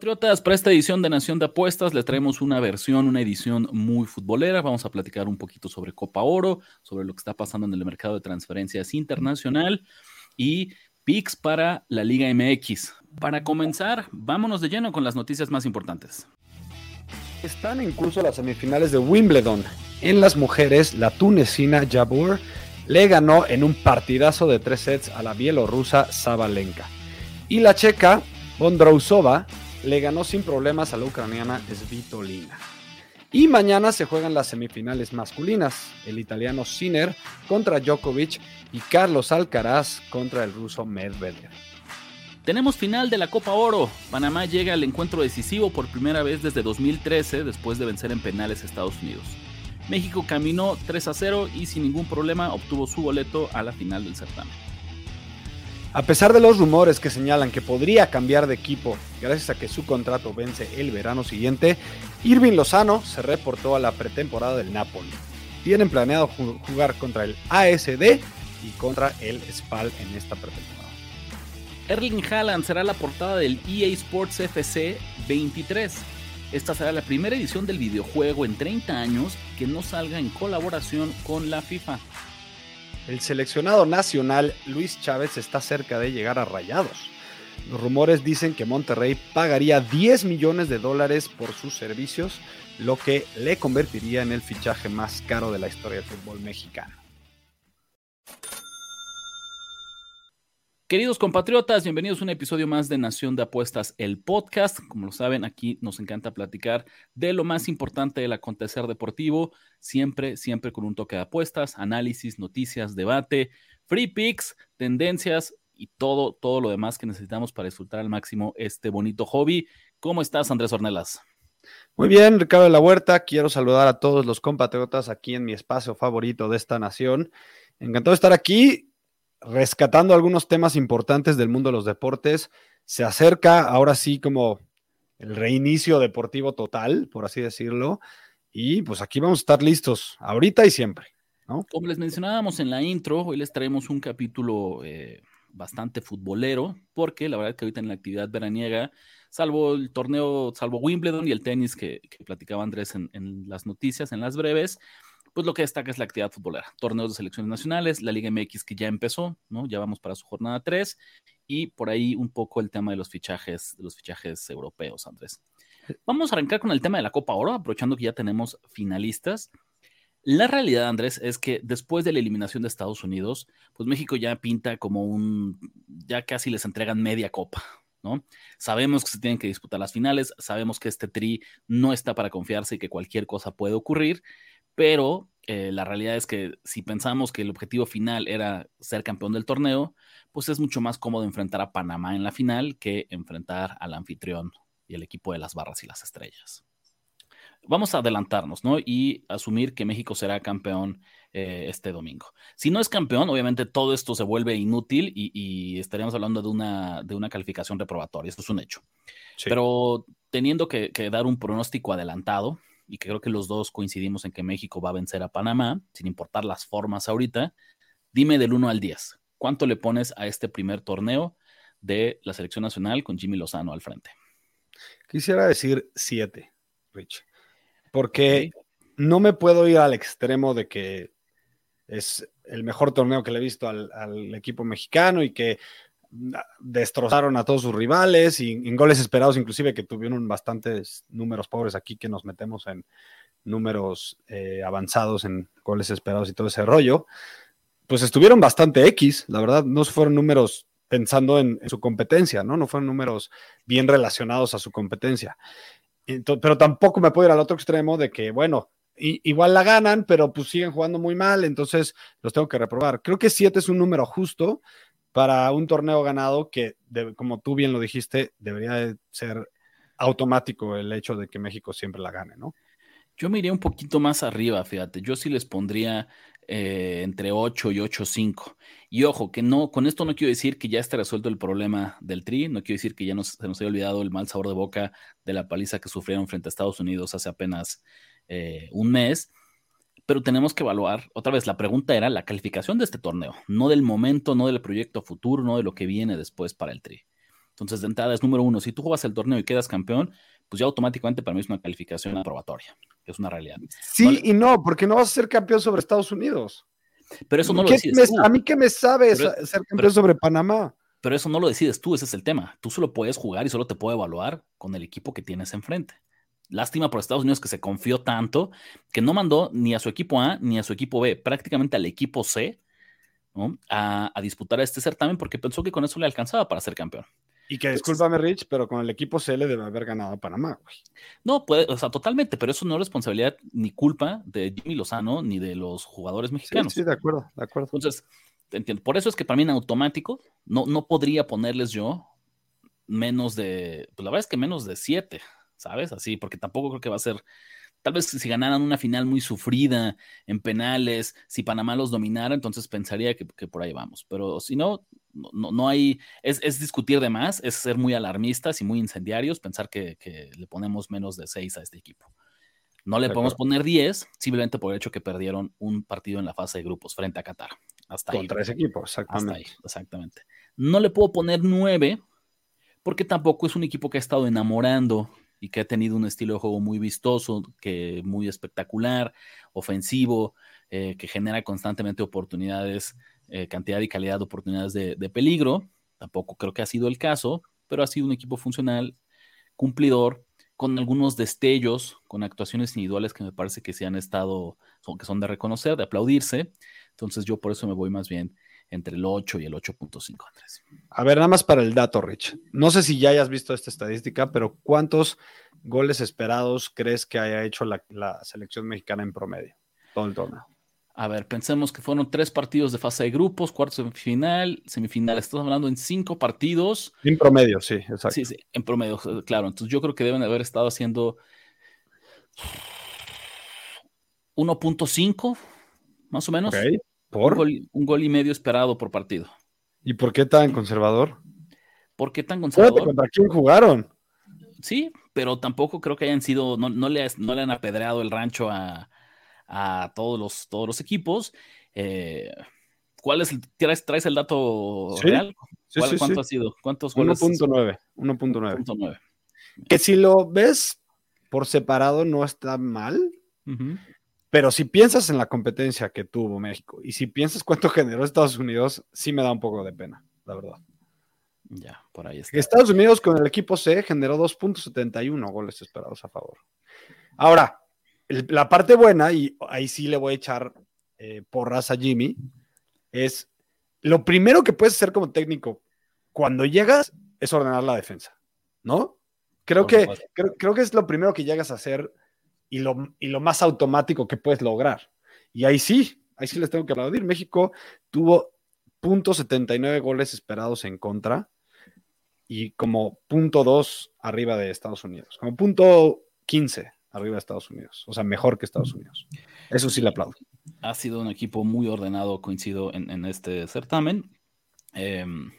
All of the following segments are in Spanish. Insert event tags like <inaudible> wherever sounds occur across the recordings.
Compatriotas, para esta edición de Nación de Apuestas les traemos una versión, una edición muy futbolera. Vamos a platicar un poquito sobre Copa Oro, sobre lo que está pasando en el mercado de transferencias internacional y picks para la Liga MX. Para comenzar, vámonos de lleno con las noticias más importantes. Están en curso las semifinales de Wimbledon. En las mujeres, la tunecina Jabur le ganó en un partidazo de tres sets a la bielorrusa Sabalenka. Y la checa Bondrousova le ganó sin problemas a la ucraniana Svitolina. Y mañana se juegan las semifinales masculinas, el italiano Sinner contra Djokovic y Carlos Alcaraz contra el ruso Medvedev. Tenemos final de la Copa Oro. Panamá llega al encuentro decisivo por primera vez desde 2013 después de vencer en penales a Estados Unidos. México caminó 3 a 0 y sin ningún problema obtuvo su boleto a la final del certamen. A pesar de los rumores que señalan que podría cambiar de equipo gracias a que su contrato vence el verano siguiente, Irving Lozano se reportó a la pretemporada del Napoli. Tienen planeado jugar contra el ASD y contra el SPAL en esta pretemporada. Erling Haaland será la portada del EA Sports FC 23. Esta será la primera edición del videojuego en 30 años que no salga en colaboración con la FIFA. El seleccionado nacional Luis Chávez está cerca de llegar a Rayados. Los rumores dicen que Monterrey pagaría 10 millones de dólares por sus servicios, lo que le convertiría en el fichaje más caro de la historia del fútbol mexicano. Queridos compatriotas, bienvenidos a un episodio más de Nación de Apuestas, el podcast. Como lo saben, aquí nos encanta platicar de lo más importante del acontecer deportivo, siempre, siempre con un toque de apuestas, análisis, noticias, debate, free picks, tendencias y todo, todo lo demás que necesitamos para disfrutar al máximo este bonito hobby. ¿Cómo estás, Andrés Ornelas? Muy bien, Ricardo de la Huerta. Quiero saludar a todos los compatriotas aquí en mi espacio favorito de esta nación. Encantado de estar aquí rescatando algunos temas importantes del mundo de los deportes. Se acerca ahora sí como el reinicio deportivo total, por así decirlo. Y pues aquí vamos a estar listos, ahorita y siempre. Como les mencionábamos en la intro, hoy les traemos un capítulo eh, bastante futbolero, porque la verdad que ahorita en la actividad veraniega, salvo el torneo, salvo Wimbledon y el tenis que, platicaba Andrés en las noticias, en las breves, pues lo que destaca es la actividad futbolera. Torneos de selecciones nacionales, la Liga MX que ya empezó, ¿no? Ya vamos para su jornada 3 y por ahí un poco el tema de los fichajes, de los fichajes europeos, Andrés. Vamos a arrancar con el tema de la Copa Oro, aprovechando que ya tenemos finalistas. La realidad, Andrés, es que después de la eliminación de Estados Unidos, pues México ya pinta como un, ya casi les entregan media copa, ¿no? Sabemos que se tienen que disputar las finales, sabemos que este tri no está para confiarse y que cualquier cosa puede ocurrir, pero eh, la realidad es que si pensamos que el objetivo final era ser campeón del torneo, pues es mucho más cómodo enfrentar a Panamá en la final que enfrentar al anfitrión y el equipo de las barras y las estrellas. Vamos a adelantarnos, ¿no? Y asumir que México será campeón eh, este domingo. Si no es campeón, obviamente todo esto se vuelve inútil y, estaríamos hablando de una, de una calificación reprobatoria. Esto es un hecho. Pero teniendo que dar un pronóstico adelantado, y que creo que los dos coincidimos en que México va a vencer a Panamá, sin importar las formas ahorita, dime del 1 al 10, ¿cuánto le pones a este primer torneo de la selección nacional con Jimmy Lozano al frente? Quisiera decir 7, Rich, porque no me puedo ir al extremo de que es el mejor torneo que le he visto al, al equipo mexicano y que destrozaron a todos sus rivales y en goles esperados, inclusive que tuvieron bastantes números pobres aquí que nos metemos en números eh, avanzados en goles esperados y todo ese rollo, pues estuvieron bastante X, la verdad, no fueron números pensando en, su competencia, ¿no? No fueron números bien relacionados a su competencia. pero tampoco me puedo ir al otro extremo de que, bueno, igual la ganan, pero pues siguen jugando muy mal, entonces los tengo que reprobar. Creo que siete es un número justo para un torneo ganado que, como tú bien lo dijiste, debería ser automático el hecho de que México siempre la gane, ¿no? Yo me iría un poquito más arriba, fíjate. Yo sí les pondría eh, entre 8 y 8.5. Y ojo, que no, con esto no quiero decir que ya esté resuelto el problema del Tri, no quiero decir que ya se nos haya olvidado el mal sabor de boca de la paliza que sufrieron frente a Estados Unidos hace apenas eh, un mes, pero tenemos que evaluar, otra vez, la pregunta era la calificación de este torneo, no del momento, no del proyecto futuro, no de lo que viene después para el Tri. Entonces, de entrada es número uno, si tú juegas el torneo y quedas campeón, pues ya automáticamente para mí es una calificación aprobatoria, que es una realidad. Sí y no, porque no vas a ser campeón sobre Estados Unidos. Pero eso no lo decides tú. A mí que me sabes ser campeón sobre Panamá. Pero eso no lo decides tú, ese es el tema. Tú solo puedes jugar y solo te puedo evaluar con el equipo que tienes enfrente. Lástima por Estados Unidos que se confió tanto que no mandó ni a su equipo A ni a su equipo B, prácticamente al equipo C, a, a disputar este certamen porque pensó que con eso le alcanzaba para ser campeón. Y que discúlpame, Rich, pero con el equipo C le debe haber ganado a Panamá, güey. No, puede, o sea, totalmente, pero eso no es responsabilidad ni culpa de Jimmy Lozano ni de los jugadores mexicanos. Sí, de acuerdo, de acuerdo. Entonces, entiendo. Por eso es que para mí en automático no, no podría ponerles yo menos de, pues la verdad es que menos de siete, ¿sabes? Así, porque tampoco creo que va a ser Tal vez si ganaran una final muy sufrida en penales, si Panamá los dominara, entonces pensaría que, por ahí vamos. Pero si no, no, no hay, es, discutir de más, es ser muy alarmistas y muy incendiarios, pensar que, le ponemos menos de seis a este equipo. No le podemos poner 10, simplemente por el hecho que perdieron un partido en la fase de grupos frente a Qatar. Hasta Contra ese equipo, exactamente. Hasta ahí, exactamente. No le puedo poner 9 porque tampoco es un equipo que ha estado enamorando y que ha tenido un estilo de juego muy vistoso, que muy espectacular, ofensivo, eh, que genera constantemente oportunidades, eh, cantidad y calidad de oportunidades de, peligro. Tampoco creo que ha sido el caso, pero ha sido un equipo funcional, cumplidor, con algunos destellos, con actuaciones individuales que me parece que se han estado, que son de reconocer, de aplaudirse. Entonces yo por eso me voy más bien entre el 8 y el 8.5, Andrés. A ver, nada más para el dato, Rich. No sé si ya hayas visto esta estadística, pero ¿cuántos goles esperados crees que haya hecho la, selección mexicana en promedio? Todo el torneo. A ver, pensemos que fueron tres partidos de fase de grupos, cuartos de final, semifinal. Estamos hablando en cinco partidos. En promedio, sí, exacto. Sí, sí, en promedio, claro. Entonces yo creo que deben haber estado haciendo 1.5, más o menos. ¿Por? Un gol, y medio esperado por partido. ¿Y por qué tan conservador? ¿Por qué tan conservador? ¿Contra quién jugaron? Sí, pero tampoco creo que hayan sido, no, no, le, no le han apedreado el rancho a, todos, los, todos los equipos. Eh, ¿Cuál es el, traes, el dato real? ¿Cuánto ha sido? ¿Cuántos goles? 1.9. 1.9. Que si lo ves por separado no está mal. Pero si piensas en la competencia que tuvo México y si piensas cuánto <laughs> generó Estados Unidos, sí me da un poco de pena, la verdad. Ya, por ahí está. Estados Unidos con el equipo C generó 2.71 goles esperados a favor. Ahora, la parte buena, y ahí sí le voy a echar eh, porras a Jimmy, es lo primero que puedes hacer como técnico cuando llegas es ordenar la defensa, ¿no? Creo que, creo que es lo primero que llegas a hacer y lo, y lo más automático que puedes lograr. Y ahí sí, ahí sí les tengo que aplaudir. México tuvo .79 goles esperados en contra y como punto .2 arriba de Estados Unidos, como punto .15 arriba de Estados Unidos, o sea, mejor que Estados Unidos. Eso sí le aplaudo. Ha sido un equipo muy ordenado, coincido en, este certamen. Em,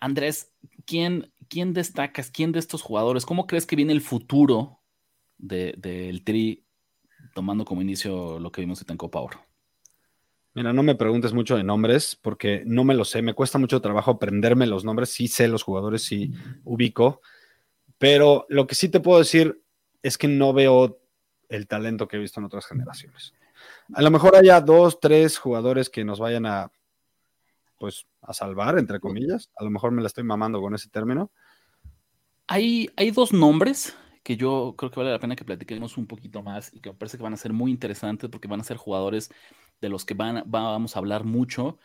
Andrés, ¿quién, ¿quién destacas? ¿Quién de estos jugadores? ¿Cómo crees que viene el futuro del Tri tomando como inicio lo que vimos en Copa Oro? Mira, no me preguntes mucho de nombres porque no me lo sé. Me cuesta mucho trabajo aprenderme los nombres. Sí sé los jugadores, sí ubico. Pero lo que sí te puedo decir es que no veo el talento que he visto en otras generaciones. A lo mejor haya dos, tres jugadores que nos vayan a, pues, a salvar, entre comillas. A lo mejor me la estoy mamando con ese término. Hay, hay dos nombres que yo creo que vale la pena que platiquemos un poquito más y que me parece que van a ser muy interesantes porque van a ser jugadores de los que van, vamos a hablar mucho,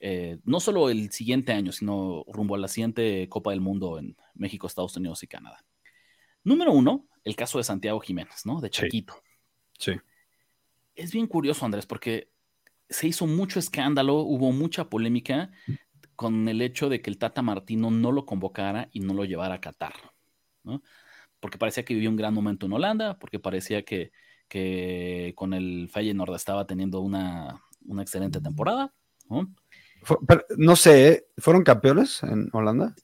eh, no solo el siguiente año, sino rumbo a la siguiente Copa del Mundo en México, Estados Unidos y Canadá. Número uno, el caso de Santiago Jiménez, ¿no? De Chiquito. Sí. es bien curioso, Andrés, porque se hizo mucho escándalo, hubo mucha polémica con el hecho de que el Tata Martino no lo convocara y no lo llevara a Qatar, ¿no? Porque parecía que vivía un gran momento en Holanda, porque parecía que, que con el Feyenoord estaba teniendo una, una excelente temporada, ¿no? no sé. ¿fueron campeones en Holanda?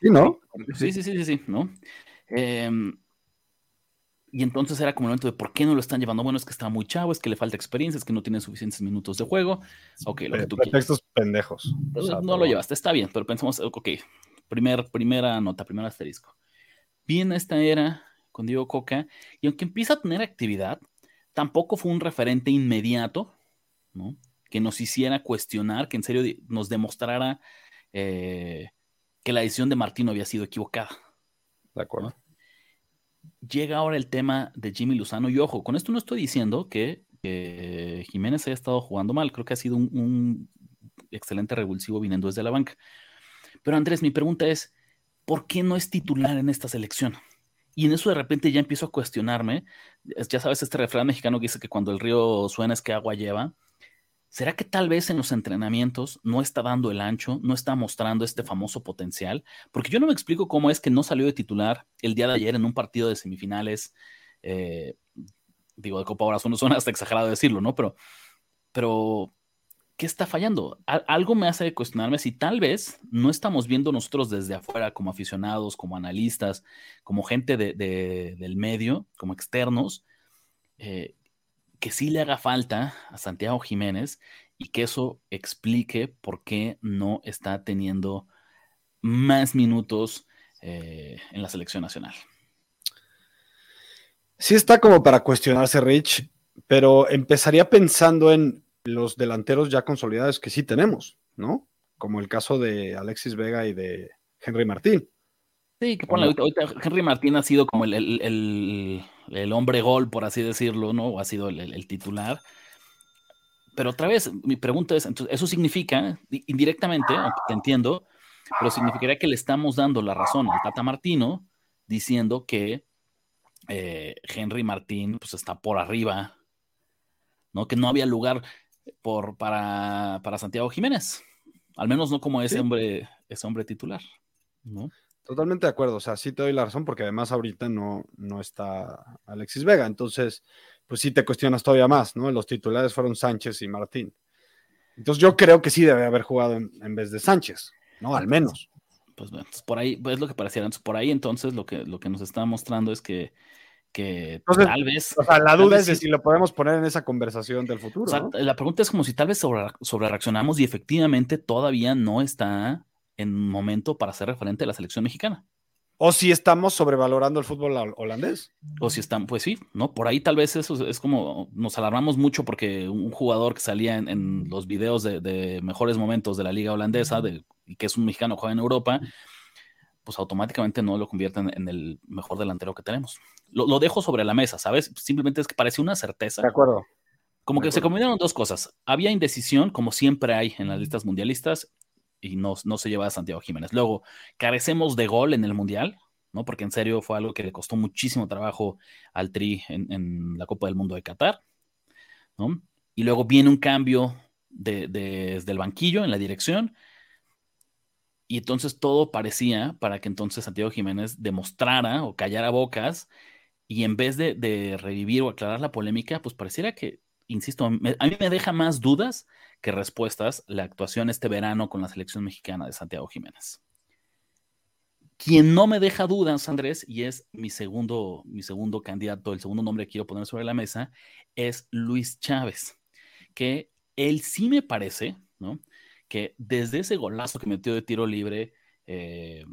Sí, ¿no? Sí, sí, sí, sí, sí, ¿no? Em, y entonces era como el momento de por qué no lo están llevando. Bueno, es que está muy chavo, es que le falta experiencia, es que no tiene suficientes minutos de juego. Ok, lo que tú Pretextos pendejos. no lo llevaste, está bien, pero pensamos, ok, primer, primera nota, primer asterisco. Viene esta era con Diego Coca, y aunque empieza a tener actividad, tampoco fue un referente inmediato, ¿no? Que nos hiciera cuestionar, que en serio nos demostrara eh, que la decisión de Martino había sido equivocada. De acuerdo. Llega ahora el tema de Jimmy Luzano, y ojo, con esto no estoy diciendo que, Jiménez haya estado jugando mal, creo que ha sido un, un excelente revulsivo viniendo desde la banca. Pero Andrés, mi pregunta es, ¿por qué no es titular en esta selección? Y en eso de repente ya empiezo a cuestionarme. Ya sabes, este refrán mexicano que dice que cuando el río suena es que agua lleva. ¿Será que tal vez en los entrenamientos no está dando el ancho, no está mostrando este famoso potencial? Porque yo no me explico cómo es que no salió de titular el día de ayer en un partido de semifinales. Eh, digo, de Copa Oro, suena hasta exagerado decirlo, ¿no? Pero, pero ¿qué está fallando? algo me hace cuestionarme si tal vez no estamos viendo nosotros desde afuera como aficionados, como analistas, como gente del medio, como externos, eh, que sí le haga falta a Santiago Jiménez y que eso explique por qué no está teniendo más minutos eh, en la selección nacional. Sí está como para cuestionarse, Rich, pero empezaría pensando en los delanteros ya consolidados que sí tenemos, ¿no? Como el caso de Alexis Vega y de Henry Martín. Sí, que ponle, ahorita, Henry Martín ha sido como el, hombre gol, por así decirlo, ¿no? O ha sido el, titular. Pero otra vez, mi pregunta es, entonces, ¿eso significa, indirectamente, te entiendo, pero significaría que le estamos dando la razón al Tata Martino diciendo que eh, Henry Martín pues, está por arriba, ¿no? Que no había lugar por, para, Santiago Jiménez. Al menos no como ese hombre, ese hombre titular. ¿no? Totalmente de acuerdo. O sea, sí te doy la razón, porque además ahorita no, no está Alexis Vega. Entonces, pues sí te cuestionas todavía más, ¿no? Los titulares fueron Sánchez y Martín. Entonces yo creo que sí debe haber jugado en, vez de Sánchez, ¿no? Al menos. Pues bueno, por ahí, es lo que pareciera. por ahí entonces lo que, lo que nos está mostrando es que que tal vez. O sea, la duda es si, lo podemos poner en esa conversación del futuro. La pregunta es como si tal vez sobre, reaccionamos y efectivamente todavía no está en momento para ser referente de la selección mexicana. O si estamos sobrevalorando el fútbol holandés. O si están, pues sí, ¿no? Por ahí tal vez eso es como nos alarmamos mucho porque un jugador que salía en, los videos de, mejores momentos de la liga holandesa y que es un mexicano que juega en Europa, pues automáticamente no lo convierten en el mejor delantero que tenemos. Lo, dejo sobre la mesa, ¿sabes? Simplemente es que parece una certeza. De acuerdo. Como que se combinaron dos cosas. Había indecisión, como siempre hay en las listas mundialistas, y no, no se lleva a Santiago Jiménez. Luego, carecemos de gol en el mundial, ¿no? Porque en serio fue algo que le costó muchísimo trabajo al Tri en, la Copa del Mundo de Qatar, ¿no? Y luego viene un cambio desde el banquillo en la dirección y entonces todo parecía para que entonces Santiago Jiménez demostrara o callara bocas y en vez de, revivir o aclarar la polémica, pues pareciera que, insisto, a mí me deja más dudas que respuestas la actuación este verano con la selección mexicana de Santiago Jiménez. Quien no me deja dudas, Andrés, y es mi segundo, mi segundo candidato, el segundo nombre que quiero poner sobre la mesa, es Luis Chávez, que él sí me parece, ¿no? Que desde ese golazo que metió de tiro libre eh,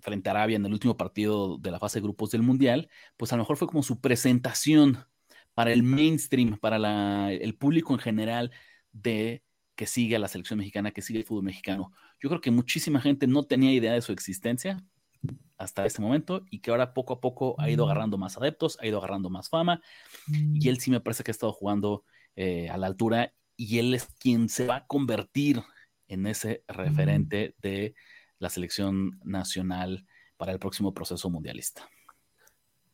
frente a Arabia en el último partido de la fase de grupos del Mundial, pues a lo mejor fue como su presentación para el mainstream, para el público en general de que sigue a la selección mexicana, que sigue el fútbol mexicano. Yo creo que muchísima gente no tenía idea de su existencia hasta este momento y que ahora poco a poco ha ido agarrando más adeptos, ha ido agarrando más fama. Y él sí me parece que ha estado jugando eh, a la altura y él es quien se va a convertir en ese referente de la selección nacional para el próximo proceso mundialista.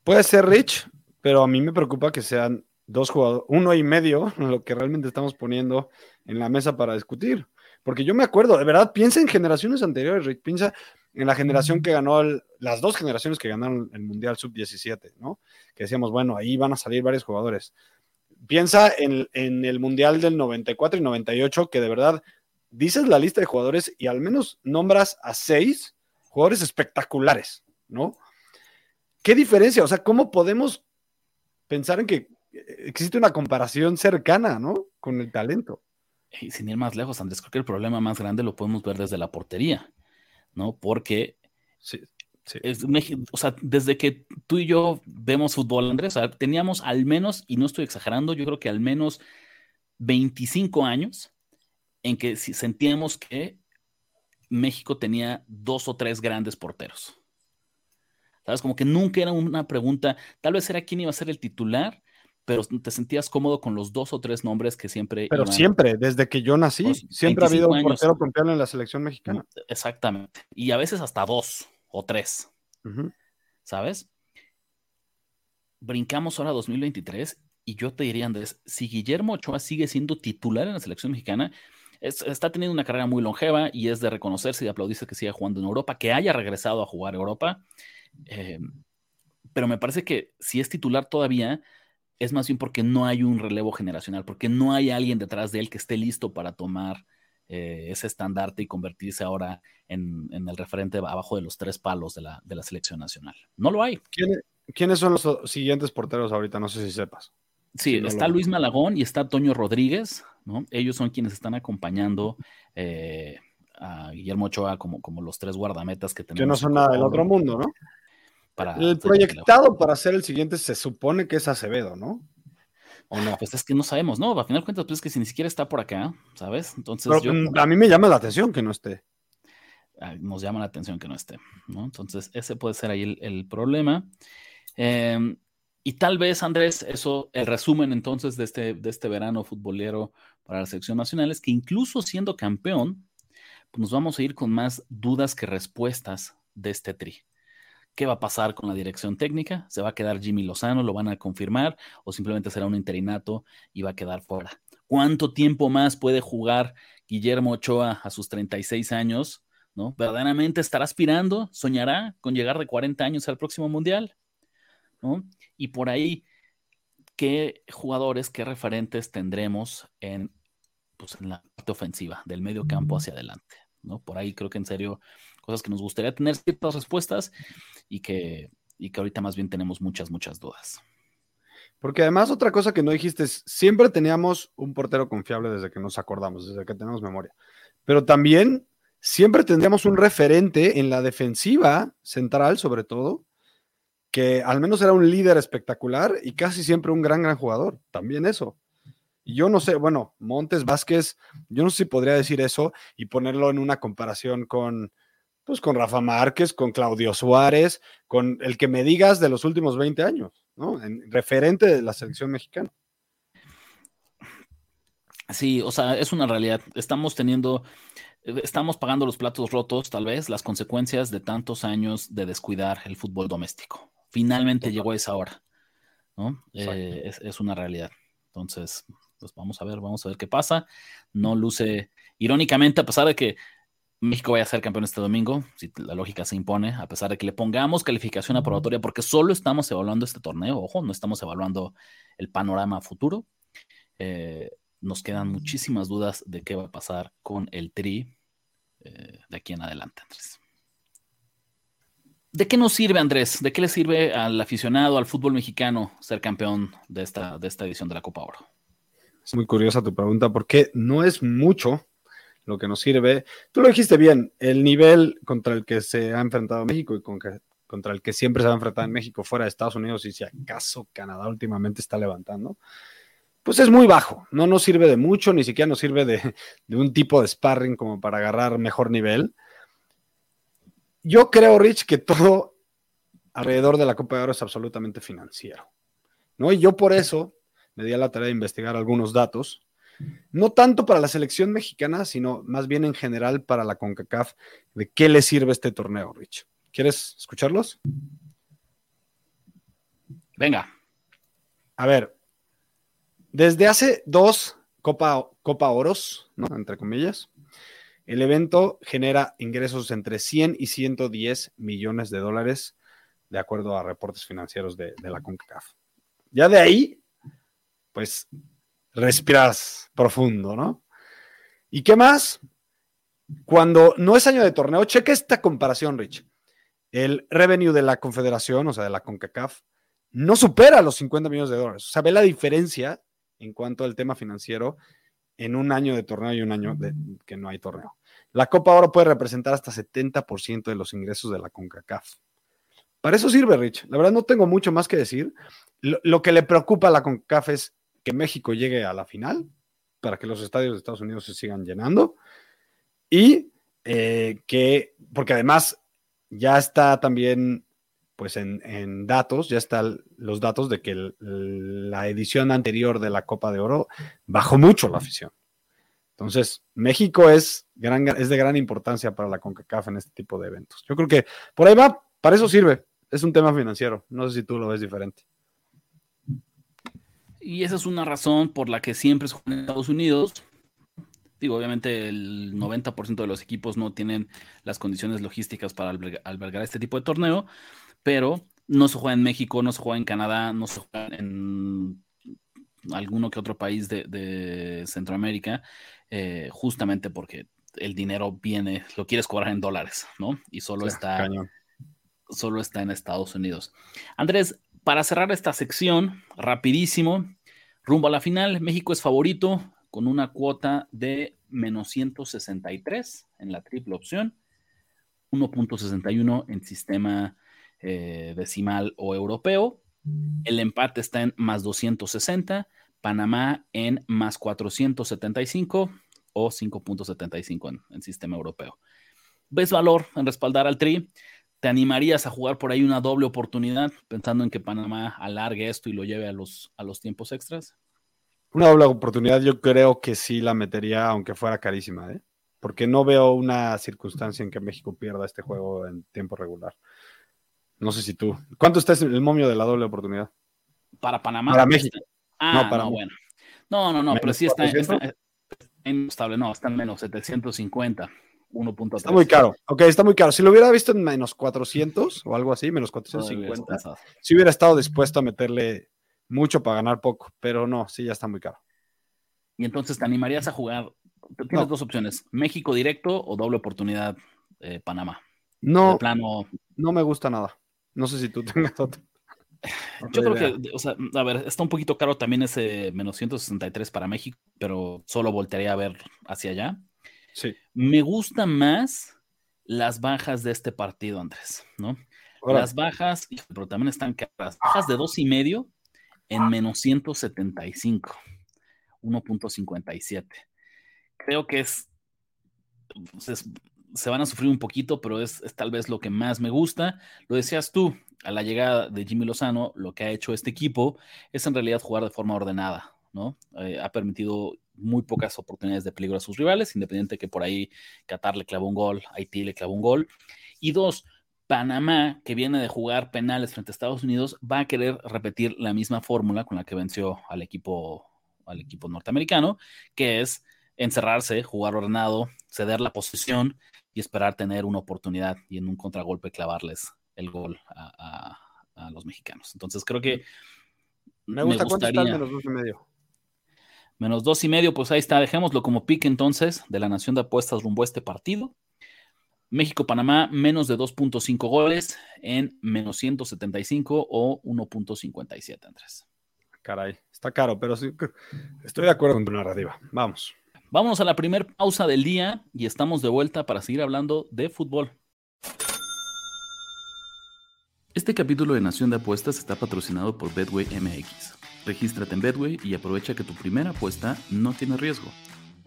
Puede ser Rich, pero a mí me preocupa que sean dos jugadores, uno y medio, <laughs> lo que realmente estamos poniendo en la mesa para discutir. Porque yo me acuerdo, de verdad, piensa en generaciones anteriores, Rick, piensa en la generación que ganó, las dos generaciones que ganaron el Mundial Sub-17, ¿no? Que decíamos, bueno, ahí van a salir varios jugadores. Piensa en, en, el Mundial del 94 y 98, que de verdad dices la lista de jugadores y al menos nombras a seis jugadores espectaculares, ¿no? ¿Qué diferencia? O sea, ¿cómo podemos pensar en que existe una comparación cercana, ¿no? Con el talento. Y sin ir más lejos, Andrés, creo que el problema más grande lo podemos ver desde la portería, ¿no? Porque Es, o sea, desde que tú y yo vemos fútbol, Andrés, teníamos al menos, y no estoy exagerando, yo creo que al menos 25 años en que sentíamos que México tenía dos o tres grandes porteros. ¿Sabes? Como que nunca era una pregunta, tal vez era quién iba a ser el titular, pero te sentías cómodo con los dos o tres nombres que siempre. Pero siempre, desde que yo nací, siempre ha habido un portero confiable en la selección mexicana. Exactamente. Y a veces hasta dos o tres. ¿Sabes? Brincamos ahora a 2023 y yo te diría, Andrés, si Guillermo Ochoa sigue siendo titular en la selección mexicana, está teniendo una carrera muy longeva y es de reconocerse y de aplaudirse que siga jugando en Europa, que haya regresado a jugar Europa. Eh, pero me parece que si es titular todavía, es más bien porque no hay un relevo generacional, porque no hay alguien detrás de él que esté listo para tomar eh, ese estandarte y convertirse ahora en, el referente abajo de los tres palos de la, selección nacional. No lo hay. ¿Quiénes son los siguientes porteros ahorita? No sé si sepas. Sí, está Luis Malagón y está Toño Rodríguez, ¿no? Ellos son quienes están acompañando eh, a Guillermo Ochoa como, como los tres guardametas que tenemos. Que no son nada del otro mundo, ¿no? el proyectado para ser el siguiente se supone que es Acevedo, ¿no? ¿O no? Pues es que no sabemos, ¿no? A final de cuentas, pues es que si ni siquiera está por acá, ¿sabes? Entonces. Mm, a mí me llama la atención que no esté. Ah, nos llama la atención que no esté, ¿no? Entonces, ese puede ser ahí el, problema. Em, y tal vez, Andrés, eso, el resumen entonces de este, de este verano futbolero para la selección nacional es que incluso siendo campeón, pues nos vamos a ir con más dudas que respuestas de este tri. ¿Qué va a pasar con la dirección técnica? ¿Se va a quedar Jimmy Lozano? ¿Lo van a confirmar? ¿O simplemente será un interinato y va a quedar fuera? ¿Cuánto tiempo más puede jugar Guillermo Ochoa a sus 36 años? ¿No? ¿Verdaderamente estará aspirando? ¿Soñará con llegar de 40 años al próximo mundial? ¿No? Y por ahí, ¿qué jugadores, qué referentes tendremos en, pues, en la parte ofensiva, del medio campo hacia adelante? ¿no? Por ahí creo que en serio, cosas que nos gustaría tener ciertas respuestas y que, y que ahorita más bien tenemos muchas, muchas dudas. Porque además otra cosa que no dijiste es, siempre teníamos un portero confiable desde que nos acordamos, desde que tenemos memoria. Pero también siempre tendríamos un referente en la defensiva central, sobre todo, que al menos era un líder espectacular y casi siempre un gran, gran jugador. También eso. Yo no sé, bueno, Montes Vázquez, yo no sé si podría decir eso y ponerlo en una comparación con, pues con Rafa Márquez, con Claudio Suárez, con el que me digas de los últimos 20 años, ¿no? En, referente de la selección mexicana. Sí, o sea, es una realidad. Estamos teniendo, estamos pagando los platos rotos, tal vez, las consecuencias de tantos años de descuidar el fútbol doméstico. Finalmente llegó esa hora, ¿no? Eh, es, es, una realidad. Entonces, pues vamos a ver, vamos a ver qué pasa. No luce, irónicamente, a pesar de que México vaya a ser campeón este domingo, si la lógica se impone, a pesar de que le pongamos calificación aprobatoria, porque solo estamos evaluando este torneo, ojo, no estamos evaluando el panorama futuro. Eh, nos quedan muchísimas dudas de qué va a pasar con el Tri eh, de aquí en adelante, Andrés. ¿De qué nos sirve, Andrés? ¿De qué le sirve al aficionado, al fútbol mexicano, ser campeón de esta, de esta edición de la Copa Oro? Es muy curiosa tu pregunta porque no es mucho lo que nos sirve. Tú lo dijiste bien, el nivel contra el que se ha enfrentado México y contra el que siempre se ha enfrentado en México fuera de Estados Unidos y si acaso Canadá últimamente está levantando, pues es muy bajo. No nos sirve de mucho, ni siquiera nos sirve de, de un tipo de sparring como para agarrar mejor nivel. Yo creo, Rich, que todo alrededor de la Copa de Oro es absolutamente financiero. ¿no? Y yo por eso me di a la tarea de investigar algunos datos, no tanto para la selección mexicana, sino más bien en general para la CONCACAF, de qué le sirve este torneo, Rich. ¿Quieres escucharlos? Venga. A ver, desde hace dos Copa, Copa Oros, ¿no? entre comillas, el evento genera ingresos entre 100 y 110 millones de dólares, de acuerdo a reportes financieros de, la CONCACAF. Ya de ahí, pues, respiras profundo, ¿no? ¿Y qué más? Cuando no es año de torneo, cheque esta comparación, Rich. El revenue de la Confederación, o sea, de la CONCACAF, no supera los 50 millones de dólares. O sea, ve la diferencia en cuanto al tema financiero en un año de torneo y un año de, que no hay torneo. La Copa Oro puede representar hasta 70% de los ingresos de la CONCACAF. Para eso sirve, Rich. La verdad no tengo mucho más que decir. Lo, que le preocupa a la CONCACAF es que México llegue a la final para que los estadios de Estados Unidos se sigan llenando y eh, que, porque además ya está también, pues en, datos, ya están los datos de que la edición anterior de la Copa de Oro bajó mucho la afición. Entonces, México es, es de gran importancia para la CONCACAF en este tipo de eventos. Yo creo que por ahí va, para eso sirve. Es un tema financiero. No sé si tú lo ves diferente. Y esa es una razón por la que siempre juega en Estados Unidos. Digo, obviamente el 90% de los equipos no tienen las condiciones logísticas para albergar este tipo de torneo, pero no se juega en México, no se juega en Canadá, no se juega en alguno que otro país de, de Centroamérica, eh, justamente porque el dinero viene, lo quieres cobrar en dólares, ¿no? Y solo sí, está, cañón. solo está en Estados Unidos. Andrés, para cerrar esta sección, rapidísimo, rumbo a la final, México es favorito con una cuota de menos 163 en la triple opción, 1.61 en sistema eh, decimal o europeo. El empate está en más 260, Panamá en más 475 o 5.75 en, en sistema europeo. ¿Ves valor en respaldar al Tri? ¿Te animarías a jugar por ahí una doble oportunidad pensando en que Panamá alargue esto y lo lleve a los, a los tiempos extras? Una doble oportunidad yo creo que sí la metería aunque fuera carísima, ¿eh? porque no veo una circunstancia en que México pierda este juego en tiempo regular. No sé si tú. ¿Cuánto está el momio de la doble oportunidad? Para Panamá. Para México. Ah, no, para no, bueno. No, no, no, pero sí está, está, en estable, no, está en menos 750. 1.3. Está muy caro. Ok, está muy caro. Si lo hubiera visto en menos 400 o algo así, menos 450, si hubiera estado dispuesto a meterle mucho para ganar poco, pero no, sí, ya está muy caro. Y entonces te animarías a jugar. Tienes no. dos opciones: México directo o doble oportunidad eh, Panamá. No, plano. No me gusta nada. No sé si tú <laughs> tengas otro. Yo creo que, o sea, a ver, está un poquito caro también ese menos 163 para México, pero solo voltearía a ver hacia allá. Sí. Me gustan más las bajas de este partido, Andrés, ¿no? Las bajas, pero también están caras. Bajas de dos y medio en menos 175, 1.57. Creo que es, es, se van a sufrir un poquito, pero es, es, tal vez lo que más me gusta. Lo decías tú, a la llegada de Jimmy Lozano, lo que ha hecho este equipo es en realidad jugar de forma ordenada, ¿no? Eh, ha permitido muy pocas oportunidades de peligro a sus rivales, independiente que por ahí Qatar le clavó un gol, Haití le clavó un gol. Y dos, Panamá, que viene de jugar penales frente a Estados Unidos, va a querer repetir la misma fórmula con la que venció al equipo, al equipo norteamericano, que es encerrarse, jugar ordenado, ceder la posición y esperar tener una oportunidad y en un contragolpe clavarles el gol a, a, a los mexicanos. Entonces creo que me, gusta me gustaría menos dos y medio. Menos dos y medio, pues ahí está, dejémoslo como pique entonces de la Nación de Apuestas rumbo a este partido. México-Panamá, menos de 2.5 goles en menos 175 o 1.57, Andrés. Caray, está caro, pero sí, estoy de acuerdo con tu narrativa. Vamos. Vámonos a la primera pausa del día y estamos de vuelta para seguir hablando de fútbol. Este capítulo de Nación de Apuestas está patrocinado por Bedway MX. Regístrate en Bedway y aprovecha que tu primera apuesta no tiene riesgo.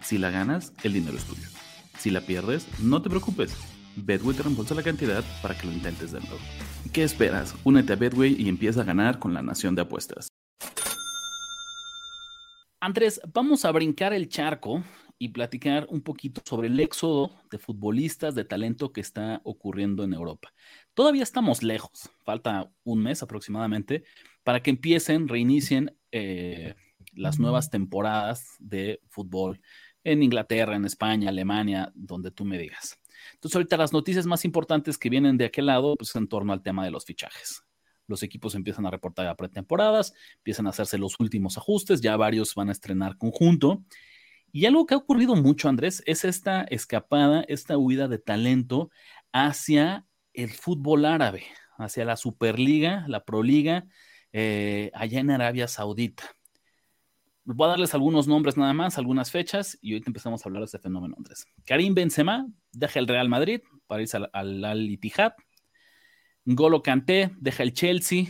Si la ganas, el dinero es tuyo. Si la pierdes, no te preocupes. Bedway te reembolsa la cantidad para que lo intentes de nuevo. ¿Qué esperas? Únete a Bedway y empieza a ganar con la Nación de Apuestas. Andrés, vamos a brincar el charco y platicar un poquito sobre el éxodo de futbolistas de talento que está ocurriendo en Europa. Todavía estamos lejos, falta un mes aproximadamente, para que empiecen, reinicien eh, las nuevas temporadas de fútbol en Inglaterra, en España, Alemania, donde tú me digas. Entonces, ahorita las noticias más importantes que vienen de aquel lado, pues en torno al tema de los fichajes. Los equipos empiezan a reportar a pretemporadas, empiezan a hacerse los últimos ajustes, ya varios van a estrenar conjunto. Y algo que ha ocurrido mucho, Andrés, es esta escapada, esta huida de talento hacia el fútbol árabe, hacia la Superliga, la Proliga, eh, allá en Arabia Saudita. Voy a darles algunos nombres nada más, algunas fechas, y hoy empezamos a hablar de este fenómeno, Andrés. Karim Benzema deja el Real Madrid para irse al Al-Ittihad. Golo Kanté deja el Chelsea.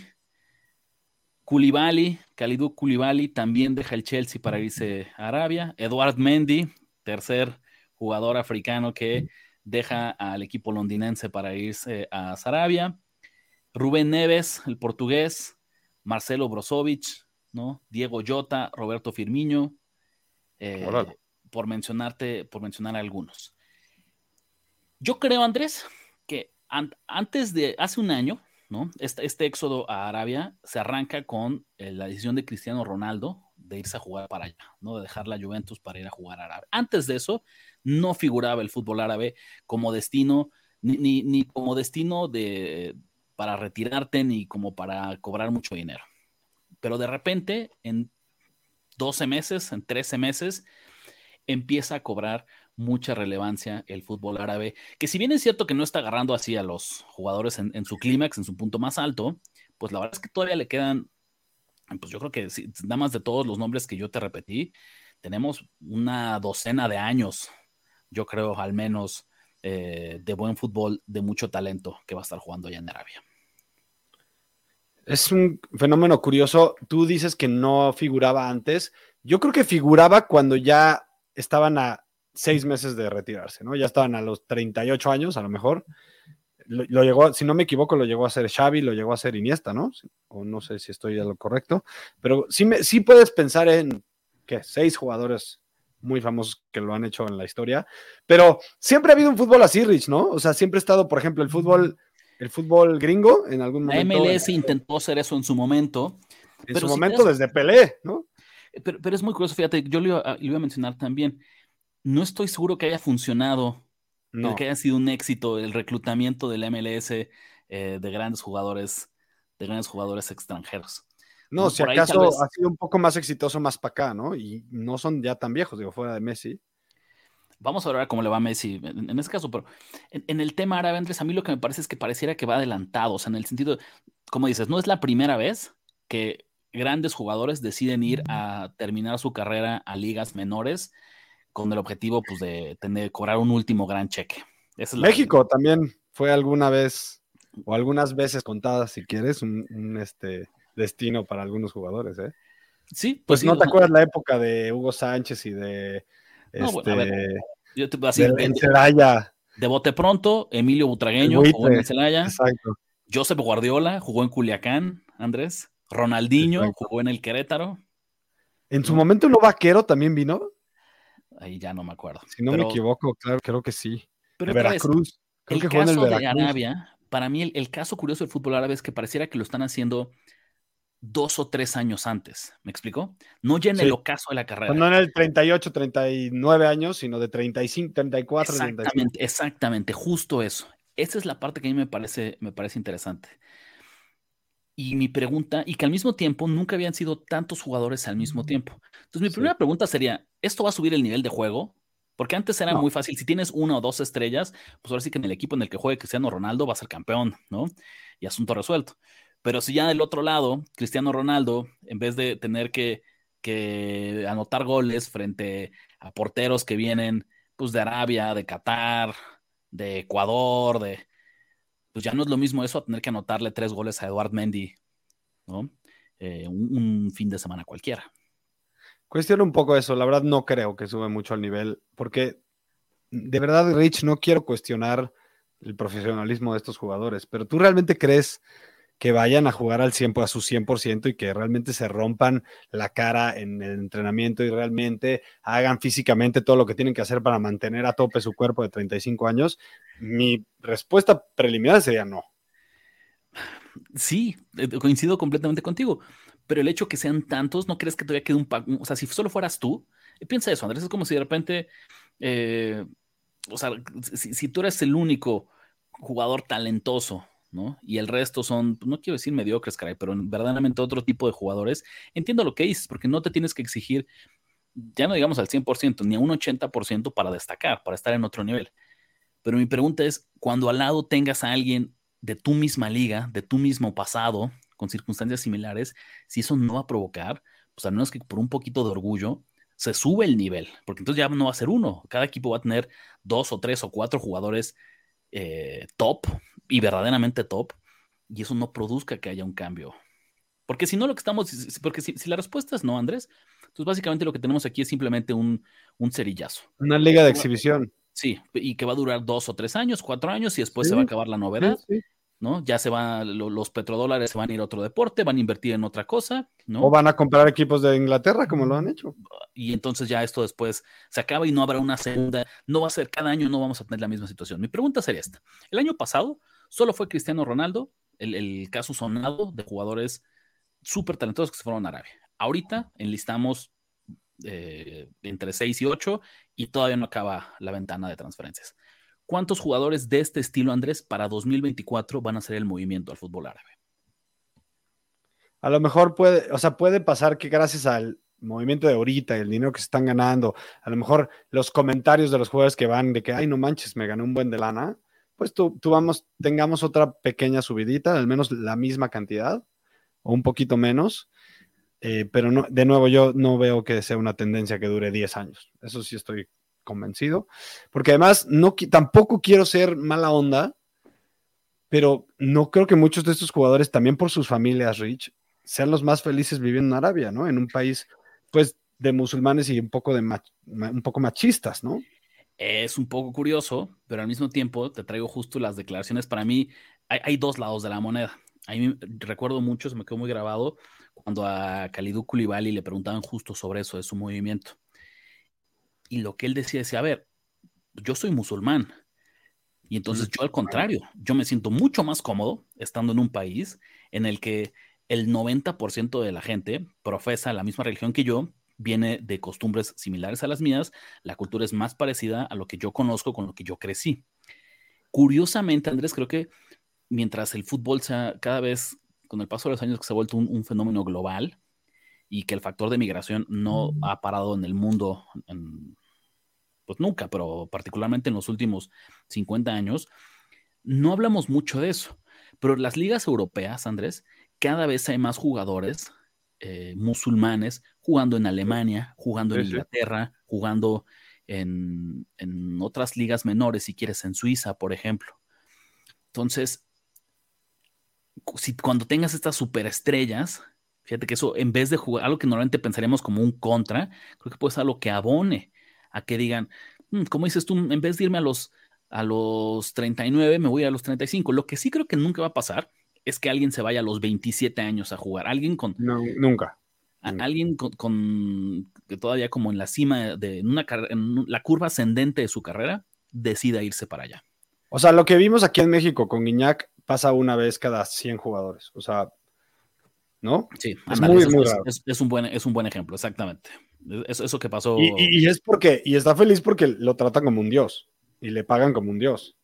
Koulibaly, Kalidou Koulibaly también deja el Chelsea para irse a Arabia. Eduard Mendy, tercer jugador africano que deja al equipo londinense para irse a Sarabia. Rubén Neves, el portugués. Marcelo Brozovic, ¿no? Diego Jota, Roberto Firmiño. Eh, por mencionarte, por mencionar algunos. Yo creo, Andrés, antes de hace un año, ¿no? Este, este, éxodo a Arabia se arranca con eh, la decisión de Cristiano Ronaldo de irse a jugar para allá, ¿no? De dejar la Juventus para ir a jugar a Arabia. Antes de eso, no figuraba el fútbol árabe como destino, ni, ni, como destino de, para retirarte, ni como para cobrar mucho dinero. Pero de repente, en 12 meses, en 13 meses, empieza a cobrar mucha relevancia el fútbol árabe, que si bien es cierto que no está agarrando así a los jugadores en, su clímax, en su punto más alto, pues la verdad es que todavía le quedan, pues yo creo que nada más de todos los nombres que yo te repetí, tenemos una docena de años, yo creo al menos, eh, de buen fútbol, de mucho talento que va a estar jugando allá en Arabia. Es un fenómeno curioso. Tú dices que no figuraba antes. Yo creo que figuraba cuando ya estaban a seis meses de retirarse, ¿no? Ya estaban a los 38 años, a lo mejor. Lo, llegó, si no me equivoco, lo llegó a ser Xavi, lo llegó a ser Iniesta, ¿no? O no sé si estoy a lo correcto, pero sí, me, sí puedes pensar en, ¿qué? Seis jugadores muy famosos que lo han hecho en la historia, pero siempre ha habido un fútbol así, Rich, ¿no? O sea, siempre ha estado, por ejemplo, el fútbol, el fútbol gringo en algún momento. La MLS intentó hacer eso en su momento. En su momento desde Pelé, ¿no? Pero, pero, es muy curioso, fíjate, yo le iba, iba a mencionar también no estoy seguro que haya funcionado, que haya sido un éxito el reclutamiento del MLS eh, de grandes jugadores, de grandes jugadores extranjeros. No, si acaso ha sido un poco más exitoso más para acá, ¿no? Y no son ya tan viejos, digo, fuera de Messi. Vamos a ver cómo le va a Messi en, en ese caso, pero en, el tema árabe, Andrés, a mí lo que me parece es que pareciera que va adelantado, o sea, en el sentido, como dices, no es la primera vez que grandes jugadores deciden ir a terminar su carrera a ligas menores con el objetivo pues, de tener, cobrar un último gran cheque. México también fue alguna vez, o algunas veces contadas, si quieres, un, este, destino para algunos jugadores. ¿eh? Sí, pues, pues no te acuerdas la época de Hugo Sánchez y de. Este, yo te, así, de, de, bote pronto, Emilio Butragueño jugó en el Celaya. Joseph Guardiola jugó en Culiacán, Andrés. Ronaldinho jugó en el Querétaro. En su momento, ¿no vaquero también vino? Ahí ya no me acuerdo. Si no me equivoco, claro, creo que sí. Pero Veracruz. Creo el caso de Arabia, para mí el, caso curioso del fútbol árabe es que pareciera que lo están haciendo dos o tres años antes. ¿Me explicó? No ya en el ocaso de la carrera. No en el 38, 39 años, sino de 35, 34, exactamente, Exactamente, justo eso. Esa es la parte que a mí me parece, me parece interesante. Y mi pregunta, y que al mismo tiempo nunca habían sido tantos jugadores al mismo tiempo. Entonces, mi primera pregunta sería: ¿esto va a subir el nivel de juego? Porque antes era muy fácil. Si tienes una o dos estrellas, pues ahora sí que en el equipo en el que juegue Cristiano Ronaldo va a ser campeón, ¿no? Y asunto resuelto. Pero si ya del otro lado, Cristiano Ronaldo, en vez de tener que, que anotar goles frente a porteros que vienen pues de Arabia, de Qatar, de Ecuador, de, pues ya no es lo mismo eso a tener que anotarle tres goles a Eduard Mendy, ¿no? Eh, un, fin de semana cualquiera. Cuestiono un poco eso, la verdad no creo que sube mucho al nivel, porque de verdad, Rich, no quiero cuestionar el profesionalismo de estos jugadores, pero tú realmente crees que vayan a jugar al 100, a su 100% y que realmente se rompan la cara en el entrenamiento y realmente hagan físicamente todo lo que tienen que hacer para mantener a tope su cuerpo de 35 años, mi respuesta preliminar sería no. Sí, eh, coincido completamente contigo. Pero el hecho que sean tantos, ¿no crees que todavía quede un... O sea, si solo fueras tú, piensa eso, Andrés, es como si de repente, eh, o sea, si, tú eres el único jugador talentoso, ¿no? Y el resto son, no quiero decir mediocres, caray, pero verdaderamente otro tipo de jugadores, entiendo lo que dices, porque no te tienes que exigir, ya no digamos al 100%, ni a un 80% para destacar, para estar en otro nivel. Pero mi pregunta es, cuando al lado tengas a alguien de tu misma liga, de tu mismo pasado, con circunstancias similares, si eso no va a provocar, pues al menos que por un poquito de orgullo, se sube el nivel, porque entonces ya no va a ser uno, cada equipo va a tener dos o tres o cuatro jugadores eh, top y verdaderamente top, y eso no produzca que haya un cambio. Porque si no, lo que estamos, porque si, la respuesta es no, Andrés, entonces básicamente lo que tenemos aquí es simplemente un, un cerillazo. Una liga de exhibición. Sí, y que va a durar dos o tres años, cuatro años, y después se va a acabar la novedad. ¿no? Ya se van, los petrodólares se van a ir a otro deporte, van a invertir en otra cosa, ¿no? O van a comprar equipos de Inglaterra, como lo han hecho. Y entonces ya esto después se acaba y no habrá una segunda, no va a ser, cada año no vamos a tener la misma situación. Mi pregunta sería esta. El año pasado solo fue Cristiano Ronaldo, el, caso sonado de jugadores súper talentosos que se fueron a Arabia. Ahorita enlistamos eh, entre 6 y 8 y todavía no acaba la ventana de transferencias. ¿Cuántos jugadores de este estilo, Andrés, para 2024 van a hacer el movimiento al fútbol árabe? A lo mejor puede, o sea, puede pasar que gracias al movimiento de ahorita, el dinero que se están ganando, a lo mejor los comentarios de los jugadores que van de que, ay, no manches, me gané un buen de lana, pues tú, tengamos otra pequeña subidita, al menos la misma cantidad o un poquito menos. Eh, pero de nuevo, yo no veo que sea una tendencia que dure 10 años. Eso sí estoy convencido, porque además no, tampoco quiero ser mala onda, pero no creo que muchos de estos jugadores, también por sus familias, Rich, sean los más felices viviendo en Arabia, ¿no? En un país, pues, de musulmanes y un poco, de un poco machistas, ¿no? Es un poco curioso, pero al mismo tiempo te traigo justo las declaraciones. Para mí, hay, dos lados de la moneda. A mí recuerdo mucho, se me quedó muy grabado, cuando a Khalidou Koulibaly le preguntaban justo sobre eso, de su movimiento. Y lo que él decía decía, a ver, yo soy musulmán. Y entonces yo al contrario, yo me siento mucho más cómodo estando en un país en el que el 90% de la gente profesa la misma religión que yo, viene de costumbres similares a las mías, la cultura es más parecida a lo que yo conozco, con lo que yo crecí. Curiosamente, Andrés, creo que mientras el fútbol sea cada vez, con el paso de los años, que se ha vuelto un, un fenómeno global, y que el factor de migración no ha parado en el mundo, pues nunca, pero particularmente en los últimos 50 años, no hablamos mucho de eso. Pero las ligas europeas, Andrés, cada vez hay más jugadores eh, musulmanes jugando en Alemania, jugando en Inglaterra, jugando en, en, otras ligas menores, si quieres, en Suiza, por ejemplo. Entonces, si, cuando tengas estas superestrellas, Fíjate que eso, en vez de jugar algo que normalmente pensaríamos como un contra, creo que puede ser algo que abone a que digan, mm, como dices tú, en vez de irme a los, a los 39, me voy a los 35. Lo que sí creo que nunca va a pasar es que alguien se vaya a los 27 años a jugar. Alguien con. No, nunca. alguien con, que todavía como en la cima de en una, en la curva ascendente de su carrera, decida irse para allá. O sea, lo que vimos aquí en México con Guiñac pasa una vez cada 100 jugadores. O sea, ¿no? Sí, es, muy, muy raro. Es, un buen, es un buen ejemplo, exactamente. Eso, eso que pasó. Y, es porque, y está feliz porque lo tratan como un dios y le pagan como un dios.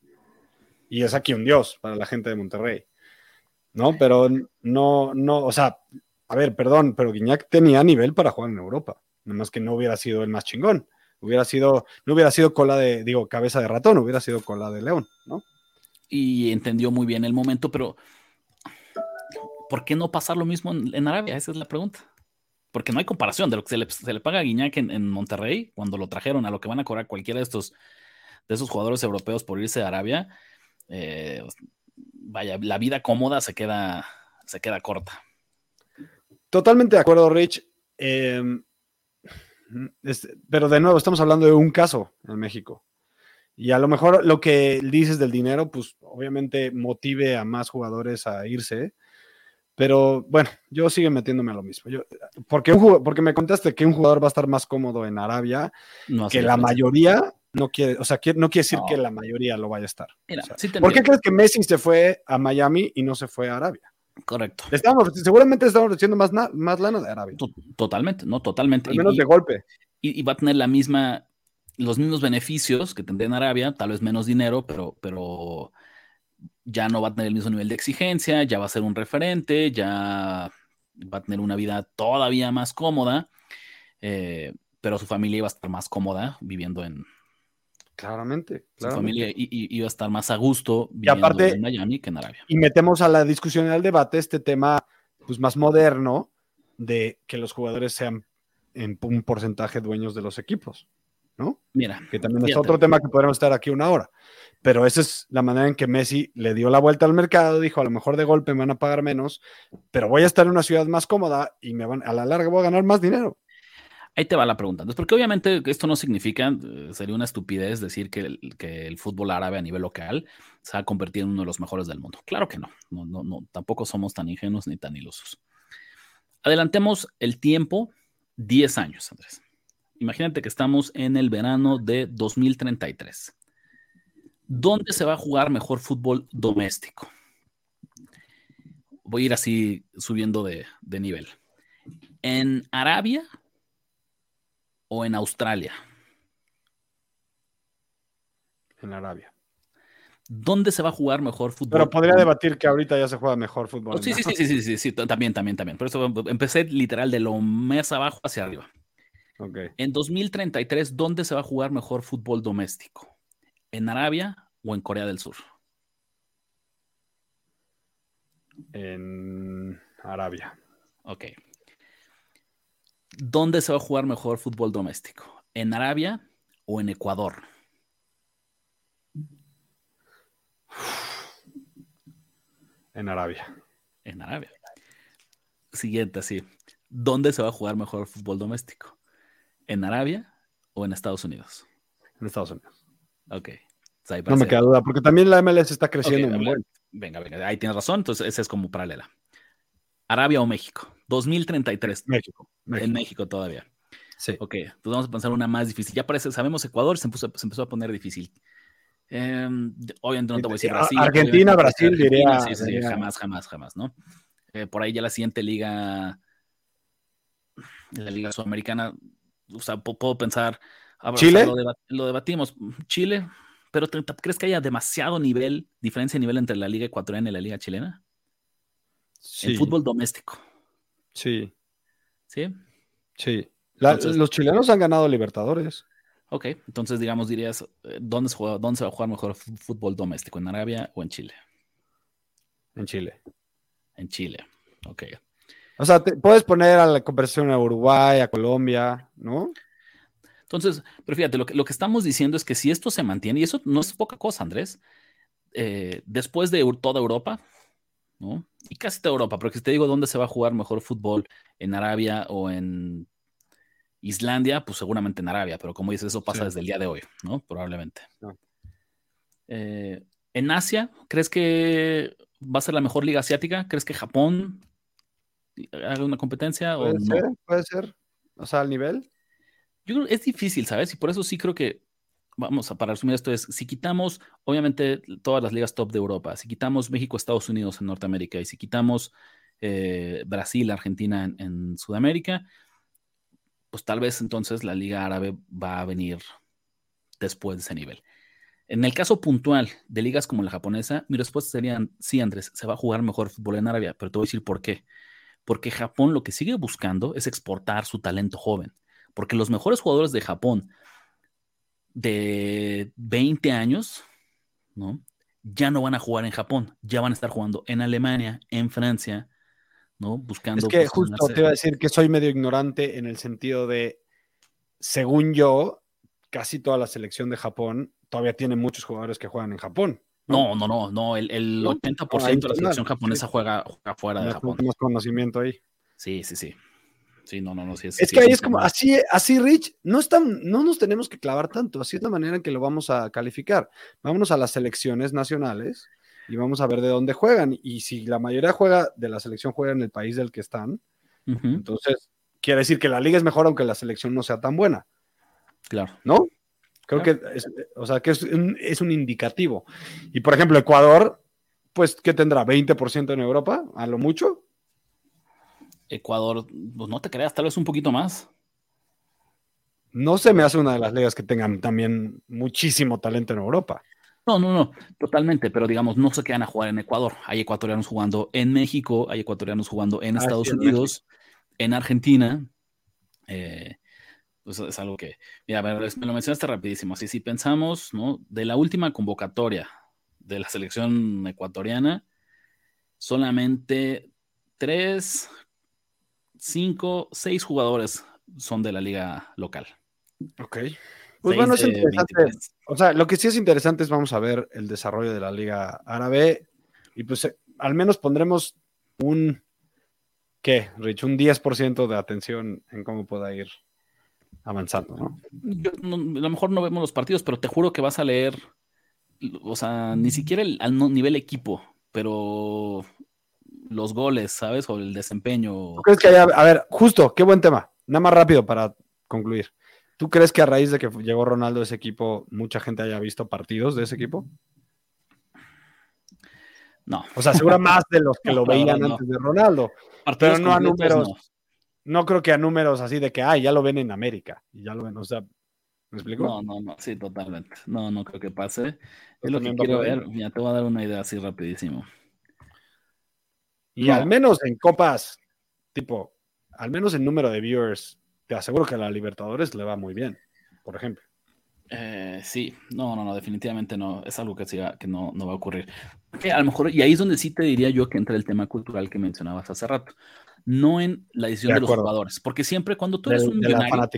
Y es aquí un dios para la gente de Monterrey. ¿No? Pero no, no, o sea, a ver, perdón, pero Guiñac tenía nivel para jugar en Europa. Nada más que no hubiera sido el más chingón. Hubiera sido, no hubiera sido cola de, digo, cabeza de ratón, hubiera sido cola de león, ¿no? Y entendió muy bien el momento, pero ¿por qué no pasar lo mismo en, Arabia? Esa es la pregunta. Porque no hay comparación de lo que se le, paga a Guiñac en, Monterrey cuando lo trajeron a lo que van a cobrar cualquiera de estos de esos jugadores europeos por irse a Arabia. Eh, vaya, la vida cómoda se queda, se queda corta. Totalmente de acuerdo, Rich. Em, pero de nuevo, estamos hablando de un caso en México. Y a lo mejor lo que dices del dinero, pues obviamente motive a más jugadores a irse. Pero bueno, yo sigo metiéndome a lo mismo. Yo, porque, porque me contaste que un jugador va a estar más cómodo en Arabia que la mayoría no quiere, o sea, no quiere decir que la mayoría lo vaya a estar. ¿Por qué crees que Messi se fue a Miami y no se fue a Arabia? Correcto. Estamos, seguramente estamos recibiendo más, más lana de Arabia. Totalmente, no, totalmente. Al menos de golpe. Y, va a tener la misma, los mismos beneficios que tendría en Arabia, tal vez menos dinero, pero, pero ya no va a tener el mismo nivel de exigencia, ya va a ser un referente, ya va a tener una vida todavía más cómoda, eh, pero su familia iba a estar más cómoda viviendo en, Claramente, Su familia iba a estar más a gusto viviendo en Miami que en Arabia. Y metemos a la discusión y al debate este tema pues, más moderno de que los jugadores sean en un porcentaje dueños de los equipos, ¿no? Mira. Que también es otro tema que podremos estar aquí una hora. Pero esa es la manera en que Messi le dio la vuelta al mercado, dijo, a lo mejor de golpe me van a pagar menos, pero voy a estar en una ciudad más cómoda y me van, a la larga voy a ganar más dinero. Ahí te va la pregunta. Entonces, porque obviamente esto no significa, eh, sería una estupidez decir que el, que el, fútbol árabe a nivel local se ha convertido en uno de los mejores del mundo. Claro que no. No, no, no tampoco somos tan ingenuos ni tan ilusos. Adelantemos el tiempo 10 años, Andrés. Imagínate que estamos en el verano de 2033. ¿Dónde se va a jugar mejor fútbol doméstico? Voy a ir así subiendo de, de nivel. ¿En Arabia o en Australia? En Arabia. ¿Dónde se va a jugar mejor fútbol? Pero podría debatir que ahorita ya se juega mejor fútbol. sí, sí, sí, sí, sí, sí, también, también, también. Por eso empecé literal de lo más abajo hacia arriba. Okay. En 2033, ¿dónde se va a jugar mejor fútbol doméstico? ¿En Arabia o en Corea del Sur? En Arabia. Ok. ¿Dónde se va a jugar mejor fútbol doméstico? ¿En Arabia o en Ecuador? En Arabia. En Arabia. Siguiente, así. ¿Dónde se va a jugar mejor fútbol doméstico? ¿En Arabia o en Estados Unidos? En Estados Unidos. Ok. no me queda duda, porque también la MLS está creciendo. venga, venga, ahí tienes razón, entonces esa es como paralela. Arabia o México. 2033. México. En México todavía. Sí. Ok, pues vamos a pensar una más difícil. Ya parece, sabemos Ecuador, se, se empezó a poner difícil. Em, obviamente no te voy a decir Brasil. Argentina, Brasil, diría. Sí, sí, jamás, jamás, jamás, ¿no? Eh, por ahí ya la siguiente liga, la liga sudamericana, o sea, puedo pensar. ¿Chile? lo, debatimos. Chile, pero ¿crees que haya demasiado nivel, diferencia de nivel entre la liga ecuatoriana y la liga chilena? Sí. En fútbol doméstico. Sí. ¿Sí? Sí. los chilenos han ganado Libertadores. Ok, entonces digamos, dirías, eh, ¿dónde se, juega, ¿dónde se va a jugar mejor fútbol doméstico? ¿En Arabia o en Chile? En Chile. En Chile, ok. O sea, puedes poner a la conversión a Uruguay, a Colombia, ¿no? Entonces, pero fíjate, lo que, lo que estamos diciendo es que si esto se mantiene, y eso no es poca cosa, Andrés, eh, después de toda Europa, ¿no? Y casi toda Europa, porque si te digo dónde se va a jugar mejor fútbol, en Arabia o en Islandia, pues seguramente en Arabia, pero como dices, eso pasa desde el día de hoy, ¿no? Probablemente. Eh, en Asia, ¿crees que va a ser la mejor liga asiática? ¿Crees que Japón haga una competencia? Puede o ser, puede ser. O sea, al nivel. Yo creo que es difícil, ¿sabes? Y por eso sí creo que, vamos a para resumir esto, es si quitamos, obviamente, todas las ligas top de Europa, si quitamos México, Estados Unidos en Norteamérica y si quitamos eh, Brasil, Argentina en Sudamérica, pues tal vez entonces la Liga Árabe va a venir después de ese nivel. En el caso puntual de ligas como la japonesa, mi respuesta sería, sí, Andrés, se va a jugar mejor fútbol en Arabia, pero te voy a decir por qué. Porque Japón lo que sigue buscando es exportar su talento joven, porque los mejores jugadores de Japón de 20 años, ¿no? Ya no van a jugar en Japón, ya van a estar jugando en Alemania, en Francia, ¿no? Buscando. Es que justo te iba a decir que soy medio ignorante en el sentido de, según yo, casi toda la selección de Japón todavía tiene muchos jugadores que juegan en Japón. No, no, no, no, el, el 80% ah, de la selección japonesa juega, juega, fuera de Japón. Tenemos conocimiento ahí. Sí, sí, sí. Sí, no, no, no. Sí, es, que ahí es como, así, así, Rich, no, están, no nos tenemos que clavar tanto. Así es la manera en que lo vamos a calificar. Vámonos a las selecciones nacionales y vamos a ver de dónde juegan. Y si la mayoría juega de la selección juega en el país del que están, entonces quiere decir que la liga es mejor aunque la selección no sea tan buena. Claro. ¿No? Creo que, es, o sea, que es un, indicativo. Y por ejemplo, Ecuador, pues, ¿qué tendrá? ¿20% en Europa? ¿A lo mucho? Ecuador, pues no te creas, tal vez un poquito más. No se me hace una de las ligas que tengan también muchísimo talento en Europa. No, no, no, totalmente, pero digamos, no se quedan a jugar en Ecuador. Hay ecuatorianos jugando en México, hay ecuatorianos jugando en Estados Unidos, en, Argentina. Eh, pues es algo que, mira, a ver, me lo mencionaste rapidísimo. Así, si pensamos, ¿no? De la última convocatoria de la selección ecuatoriana, solamente tres, cinco, seis jugadores son de la liga local. Ok. Pues bueno, es interesante. O sea, lo que sí es interesante es vamos a ver el desarrollo de la Liga Árabe y pues eh, al menos pondremos un, ¿qué, Rich? Un 10% de atención en cómo pueda ir avanzando, ¿no? a lo mejor no vemos los partidos, pero te juro que vas a leer, o sea, ni siquiera el, al nivel equipo, pero los goles, ¿sabes? O el desempeño. ¿Tú crees que haya, a ver, justo, qué buen tema, nada más rápido para concluir. ¿Tú crees que a raíz de que llegó Ronaldo a ese equipo, mucha gente haya visto partidos de ese equipo? No. O sea, seguro más de los que <laughs> lo veían antes de Ronaldo. pero no a números. No. creo que a números así de que, ah, ya lo ven en América. Y ya lo ven, o sea, ¿me explico? No, no, no, sí, totalmente. No, no creo que pase. Es lo que quiero ver. Ya te voy a dar una idea así rapidísimo. Y al menos en copas, tipo, al menos en número de viewers te aseguro que a la Libertadores le va muy bien, por ejemplo. Eh, sí, no, no, no, definitivamente no, es algo que, que no, no va a ocurrir. a lo mejor, y ahí es donde sí te diría yo que entra el tema cultural que mencionabas hace rato, no en la decisión de, los jugadores, porque siempre cuando tú eres un millonario,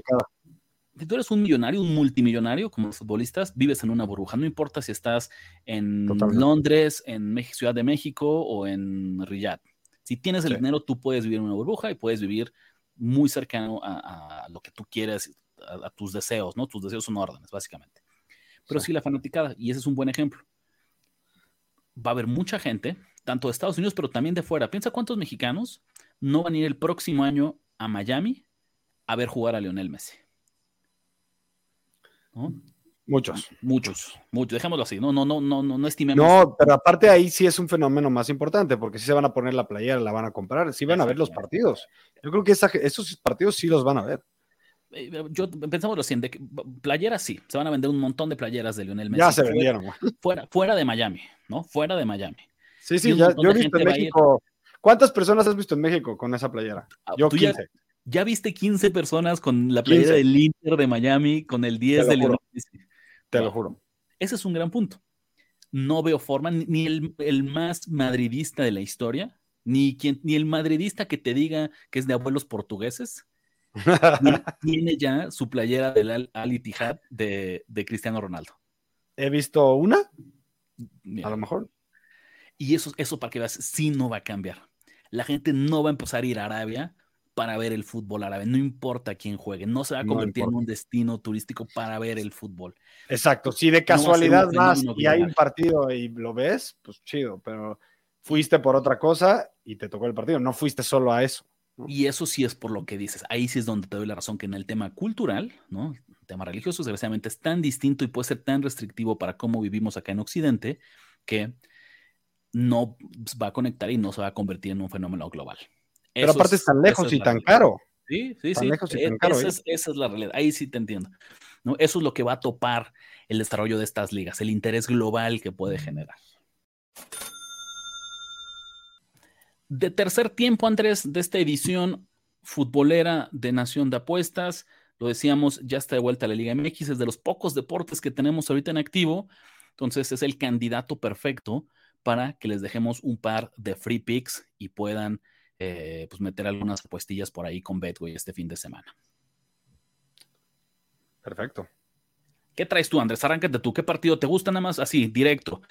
si tú eres un millonario, un multimillonario, como los futbolistas, vives en una burbuja, no importa si estás en Londres, en Ciudad de México o en Riyadh. Si tienes el dinero, tú puedes vivir en una burbuja y puedes vivir muy cercano a, lo que tú quieres, a, tus deseos, ¿no? Tus deseos son órdenes, básicamente. Pero sí. la fanaticada, y ese es un buen ejemplo. Va a haber mucha gente, tanto de Estados Unidos, pero también de fuera. Piensa cuántos mexicanos no van a ir el próximo año a Miami a ver jugar a Lionel Messi. ¿No? Muchos. Muchos, muchos. Dejémoslo así. No, no, no, no, no, no estimemos. No, pero aparte ahí sí es un fenómeno más importante, porque si se van a poner la playera, la van a comprar, sí van a ver los partidos. Yo creo que esos partidos sí los van a ver. Eh, yo pensamos lo siguiente, playeras sí, se van a vender un montón de playeras de Lionel Messi. Ya se vendieron. Fuera, fuera de Miami, ¿no? Fuera de Miami. Sí, sí, ya, yo he visto en México. ¿Cuántas personas has visto en México con esa playera? Ah, yo 15. Ya, viste 15 personas con la playera del Inter de Miami, con el 10 de Lionel Messi. Te lo juro. Ese es un gran punto. No veo forma, ni el, más madridista de la historia, ni, quien, ni el madridista que te diga que es de abuelos portugueses, <laughs> tiene ya su playera del Al Ittihad de, de Cristiano Ronaldo. He visto una, a lo mejor. Y eso, eso para que veas, sí no va a cambiar. La gente no va a empezar a ir a Arabia para ver el fútbol árabe, no importa quién juegue, no se va a convertir en un destino turístico para ver el fútbol. Exacto, si de casualidad más y hay un partido y lo ves, pues chido, pero fuiste por otra cosa y te tocó el partido, no fuiste solo a eso. Y eso sí es por lo que dices, ahí sí es donde te doy la razón que en el tema cultural, ¿no? El tema religioso, desgraciadamente, es tan distinto y puede ser tan restrictivo para cómo vivimos acá en Occidente que no va a conectar y no se va a convertir en un fenómeno global. Pero aparte es tan lejos y tan caro. Sí, sí, sí. E, esa, es, la realidad. Ahí sí te entiendo. ¿no? Eso es lo que va a topar el desarrollo de estas ligas, el interés global que puede generar. De tercer tiempo, Andrés, de esta edición futbolera de Nación de Apuestas, lo decíamos, ya está de vuelta a la Liga MX, es de los pocos deportes que tenemos ahorita en activo, entonces es el candidato perfecto para que les dejemos un par de free picks y puedan eh, pues meter algunas apuestillas por ahí con Betway este fin de semana. Perfecto. ¿Qué traes tú, Andrés? Arráncate tú. ¿Qué partido te gusta nada más? Así, directo.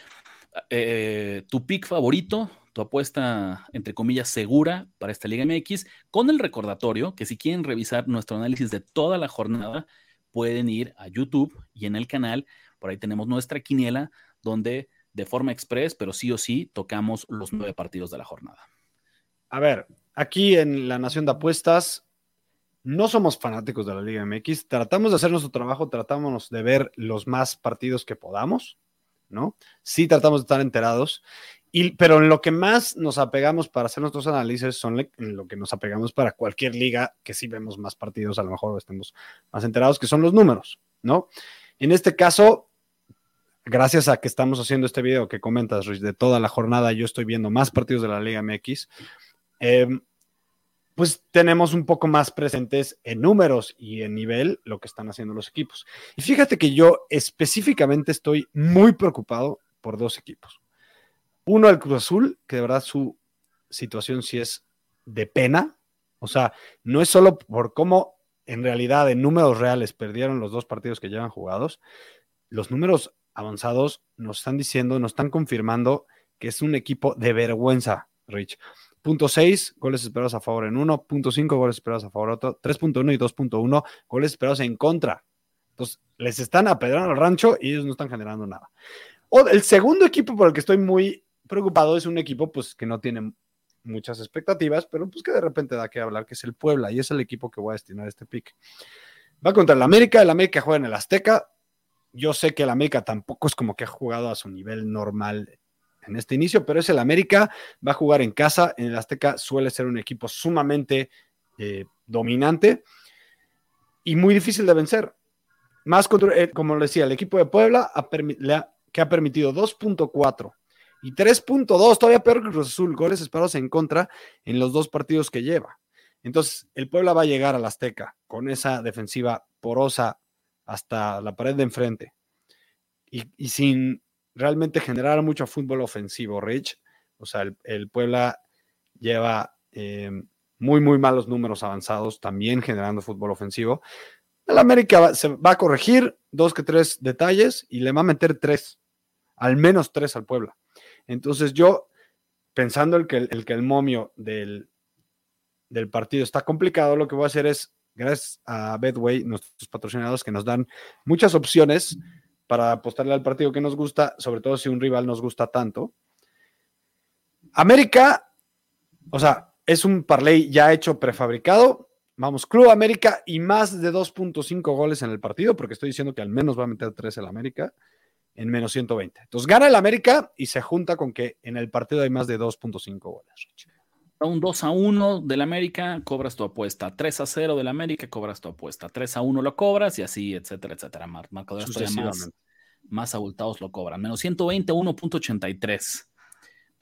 Eh, tu pick favorito, tu apuesta, entre comillas, segura para esta Liga MX, con el recordatorio que si quieren revisar nuestro análisis de toda la jornada, pueden ir a YouTube y en el canal, por ahí tenemos nuestra quiniela, donde de forma express, pero sí o sí, tocamos los nueve partidos de la jornada. A ver, aquí en la Nación de Apuestas no somos fanáticos de la Liga MX, tratamos de hacer nuestro trabajo, tratamos de ver los más partidos que podamos, ¿no? Sí tratamos de estar enterados Y, pero en lo que más nos apegamos para hacer nuestros análisis son en lo que nos apegamos para cualquier liga que sí vemos más partidos, a lo mejor estemos más enterados, que son los números, ¿no? En este caso, gracias a que estamos haciendo este video que comentas, Rich, de toda la jornada, yo estoy viendo más partidos de la Liga MX. Em, pues tenemos un poco más presentes en números y en nivel lo que están haciendo los equipos. Y fíjate que yo específicamente estoy muy preocupado por dos equipos. Uno, el Cruz Azul, que de verdad su situación sí es de pena. O sea, no es solo por cómo en realidad en números reales perdieron los dos partidos que llevan jugados. Los números avanzados nos están diciendo, nos están confirmando que es un equipo de vergüenza, Rich. Punto 6, goles esperados a favor en uno. Punto 5, goles esperados a favor en otro. 3.1 y 2.1, goles esperados en contra. Entonces, les están apedrando al rancho y ellos no están generando nada. El segundo equipo por el que estoy muy preocupado es un equipo pues que no tiene muchas expectativas, pero pues que de repente da que hablar, que es el Puebla, y es el equipo que voy a destinar este pick. Va contra el América, el América juega en el Azteca. Yo sé que el América tampoco es como que ha jugado a su nivel normal en este inicio, pero es el América, va a jugar en casa, en el Azteca suele ser un equipo sumamente eh, dominante y muy difícil de vencer. Más contra, eh, como decía, el equipo de Puebla que ha permitido 2.4 y 3.2, todavía peor que Cruz Azul, goles esperados en contra en los dos partidos que lleva. Entonces, el Puebla va a llegar al Azteca con esa defensiva porosa hasta la pared de enfrente y, sin realmente generar mucho fútbol ofensivo, Rich. O sea, el, Puebla lleva eh, muy, muy malos números avanzados, también generando fútbol ofensivo. El América se va a corregir dos que tres detalles y le va a meter tres, al menos tres al Puebla. Entonces yo, pensando el que el, que el momio del, del partido está complicado, lo que voy a hacer es, gracias a Bedway, nuestros patrocinados que nos dan muchas opciones para apostarle al partido que nos gusta, sobre todo si un rival nos gusta tanto. América, o sea, es un parlay ya hecho prefabricado. Vamos, Club América y más de 2.5 goles en el partido, porque estoy diciendo que al menos va a meter 3 el América en menos 120. Entonces gana el América y se junta con que en el partido hay más de 2.5 goles. Un 2 a 1 del América, cobras tu apuesta. 3 a 0 del América, cobras tu apuesta. 3 a 1 lo cobras y así, etcétera, etcétera. Marcadores más, más abultados lo cobran. Menos 120, 1.83.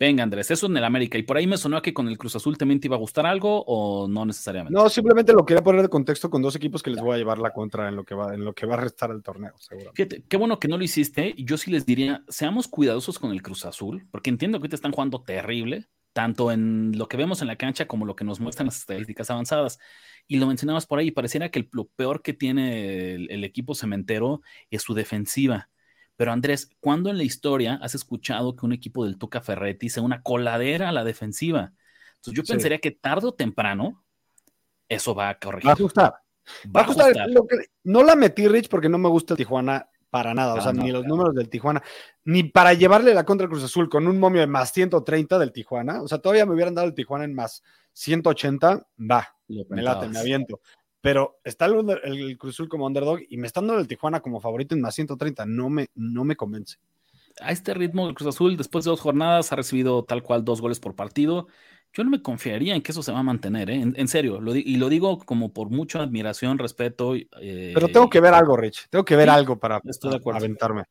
Venga, Andrés, eso en el América. Y por ahí me sonó que con el Cruz Azul también te iba a gustar algo o no necesariamente. No, simplemente lo quería poner de contexto con dos equipos que les voy a llevar la contra en lo que va, en lo que va a restar el torneo, seguro. Fíjate, qué bueno que no lo hiciste. Yo sí les diría, seamos cuidadosos con el Cruz Azul, porque entiendo que te están jugando terrible, tanto en lo que vemos en la cancha como lo que nos muestran las estadísticas avanzadas. Y lo mencionabas por ahí, pareciera que lo peor que tiene el equipo cementero es su defensiva pero Andrés, ¿cuándo en la historia has escuchado que un equipo del Tuca Ferretti sea una coladera a la defensiva? Entonces yo pensaría que tarde o temprano eso va a corregir. Va a ajustar. Va a ajustar. no la metí, Rich, porque no me gusta el Tijuana para nada. o sea, ni los números del Tijuana, ni para llevarle la contra Cruz Azul con un momio de más 130 del Tijuana. O sea, todavía me hubieran dado el Tijuana en más 180, va, me late, me aviento pero está el, el, Cruz como underdog y me están dando el Tijuana como favorito en más 130. No me, no me convence. A este ritmo, el Cruz Azul, después de dos jornadas, ha recibido tal cual dos goles por partido. Yo no me confiaría en que eso se va a mantener, ¿eh? en, serio. y lo digo como por mucha admiración, respeto. Eh, pero tengo que ver algo, Rich. Tengo que ver algo para, estoy de acuerdo. aventarme.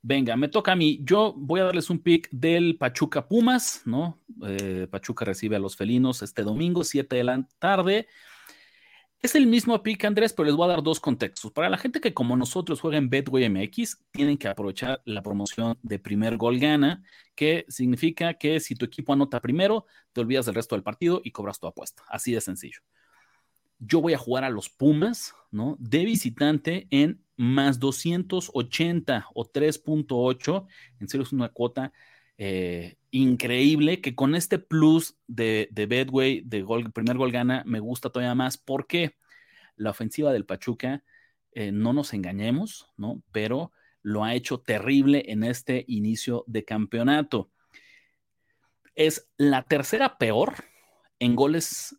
Venga, me toca a mí. Yo voy a darles un pick del Pachuca Pumas, ¿no? Eh, Pachuca recibe a los felinos este domingo, 7 de la tarde. Es el mismo pick, Andrés, pero les voy a dar dos contextos. Para la gente que como nosotros juega en Betway MX, tienen que aprovechar la promoción de primer gol gana, que significa que si tu equipo anota primero, te olvidas del resto del partido y cobras tu apuesta. Así de sencillo. Yo voy a jugar a los Pumas, ¿no? De visitante en más 280 o 3.8. En serio, es una cuota eh, increíble que con este plus de, Bedway, de gol, primer gol gana, me gusta todavía más porque la ofensiva del Pachuca, eh, no nos engañemos, ¿no? Pero lo ha hecho terrible en este inicio de campeonato. Es la tercera peor en goles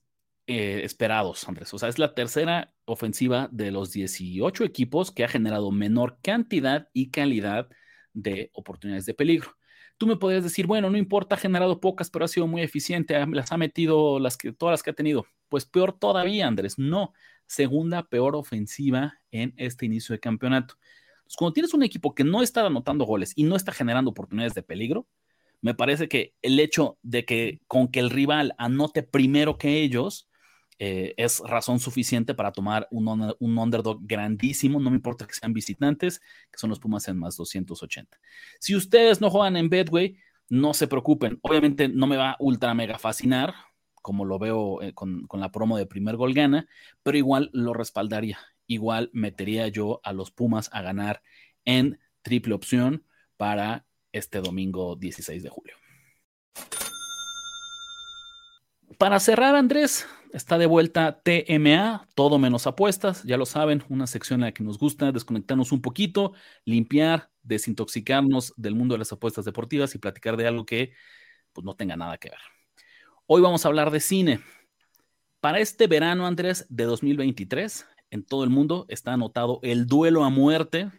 eh, esperados, Andrés. O sea, es la tercera ofensiva de los 18 equipos que ha generado menor cantidad y calidad de oportunidades de peligro. Tú me podrías decir, bueno, no importa, ha generado pocas, pero ha sido muy eficiente, las ha metido las que, todas las que ha tenido. Pues peor todavía, Andrés, no. Segunda peor ofensiva en este inicio de campeonato. cuando tienes un equipo que no está anotando goles y no está generando oportunidades de peligro, me parece que el hecho de que con que el rival anote primero que ellos, eh, es razón suficiente para tomar un, un, underdog grandísimo, no me importa que sean visitantes, que son los Pumas en más 280. Si ustedes no juegan en Bedway, no se preocupen, obviamente no me va ultra mega fascinar, como lo veo eh, con, con, la promo de primer gol gana, pero igual lo respaldaría, igual metería yo a los Pumas a ganar en triple opción para este domingo 16 de julio. Para cerrar, Andrés, está de vuelta TMA, todo menos apuestas, ya lo saben, una sección en la que nos gusta desconectarnos un poquito, limpiar, desintoxicarnos del mundo de las apuestas deportivas y platicar de algo que pues, no tenga nada que ver. Hoy vamos a hablar de cine. Para este verano, Andrés, de 2023, en todo el mundo está anotado el duelo a muerte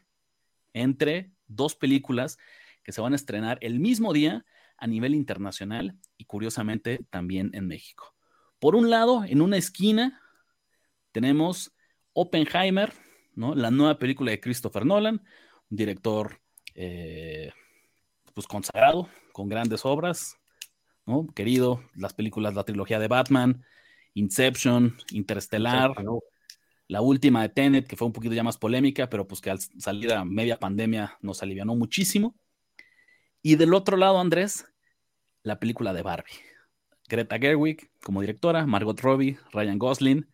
entre dos películas que se van a estrenar el mismo día a nivel internacional y curiosamente también en México. Por un lado, en una esquina tenemos Oppenheimer, ¿no? la nueva película de Christopher Nolan, un director eh, pues consagrado, con grandes obras, ¿no? querido, las películas, la trilogía de Batman, Inception, Interstellar, la última de Tenet, que fue un poquito ya más polémica, pero pues que al salir a media pandemia nos alivianó muchísimo. Y del otro lado, Andrés, la película de Barbie. Greta Gerwig como directora, Margot Robbie, Ryan Gosling.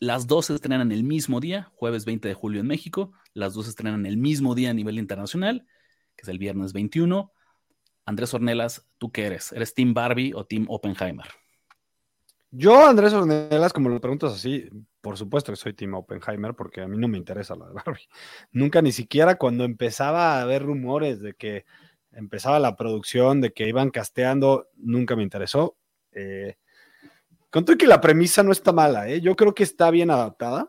Las dos se estrenan el mismo día, jueves 20 de julio en México. Las dos se estrenan el mismo día a nivel internacional, que es el viernes 21. Andrés Ornelas, ¿tú qué eres? ¿Eres Team Barbie o Team Oppenheimer? Yo, Andrés Ornelas, como lo preguntas así, por supuesto que soy Team Oppenheimer porque a mí no me interesa la de Barbie. <laughs> Nunca, ni siquiera cuando empezaba a haber rumores de que empezaba la producción, de que iban casteando, nunca me interesó. Eh, conto que la premisa no está mala, ¿eh? yo creo que está bien adaptada.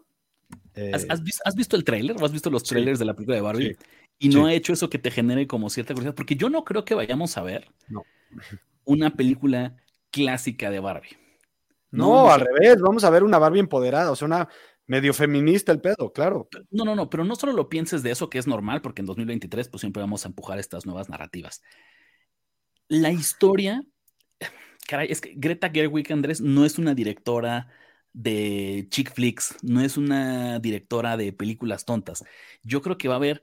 Eh, ¿Has, visto, el tráiler? ¿Has visto los trailers de la película de Barbie? y no ha hecho eso que te genere como cierta curiosidad, porque yo no creo que vayamos a ver una película clásica de Barbie. No, al revés, vamos a ver una Barbie empoderada, o sea, una medio feminista el pedo, claro. No, no, no, pero no solo lo pienses de eso, que es normal, porque en 2023 pues siempre vamos a empujar estas nuevas narrativas. La historia, caray, es que Greta Gerwig, Andrés, no es una directora de chick flicks, no es una directora de películas tontas. Yo creo que va a haber,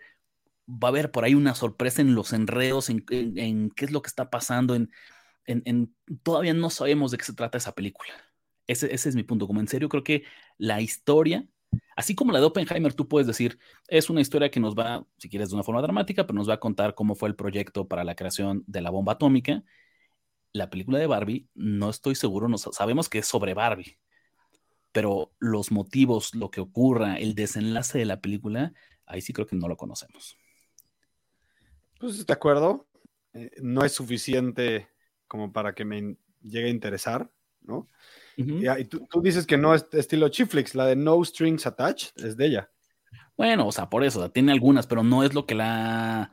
va a haber por ahí una sorpresa en los enredos, en, qué es lo que está pasando, en, en, todavía no sabemos de qué se trata esa película. Ese, es mi punto. Como en serio, creo que la historia, así como la de Oppenheimer, tú puedes decir, es una historia que nos va, si quieres, de una forma dramática, pero nos va a contar cómo fue el proyecto para la creación de la bomba atómica. La película de Barbie, no estoy seguro, no, sabemos que es sobre Barbie, pero los motivos, lo que ocurra, el desenlace de la película, ahí sí creo que no lo conocemos. Pues de acuerdo, eh, no es suficiente como para que me llegue a interesar, ¿no? Y tú, dices que no es estilo Chiflix, la de No Strings Attached es de ella. Bueno, o sea, por eso, tiene algunas, pero no es lo que la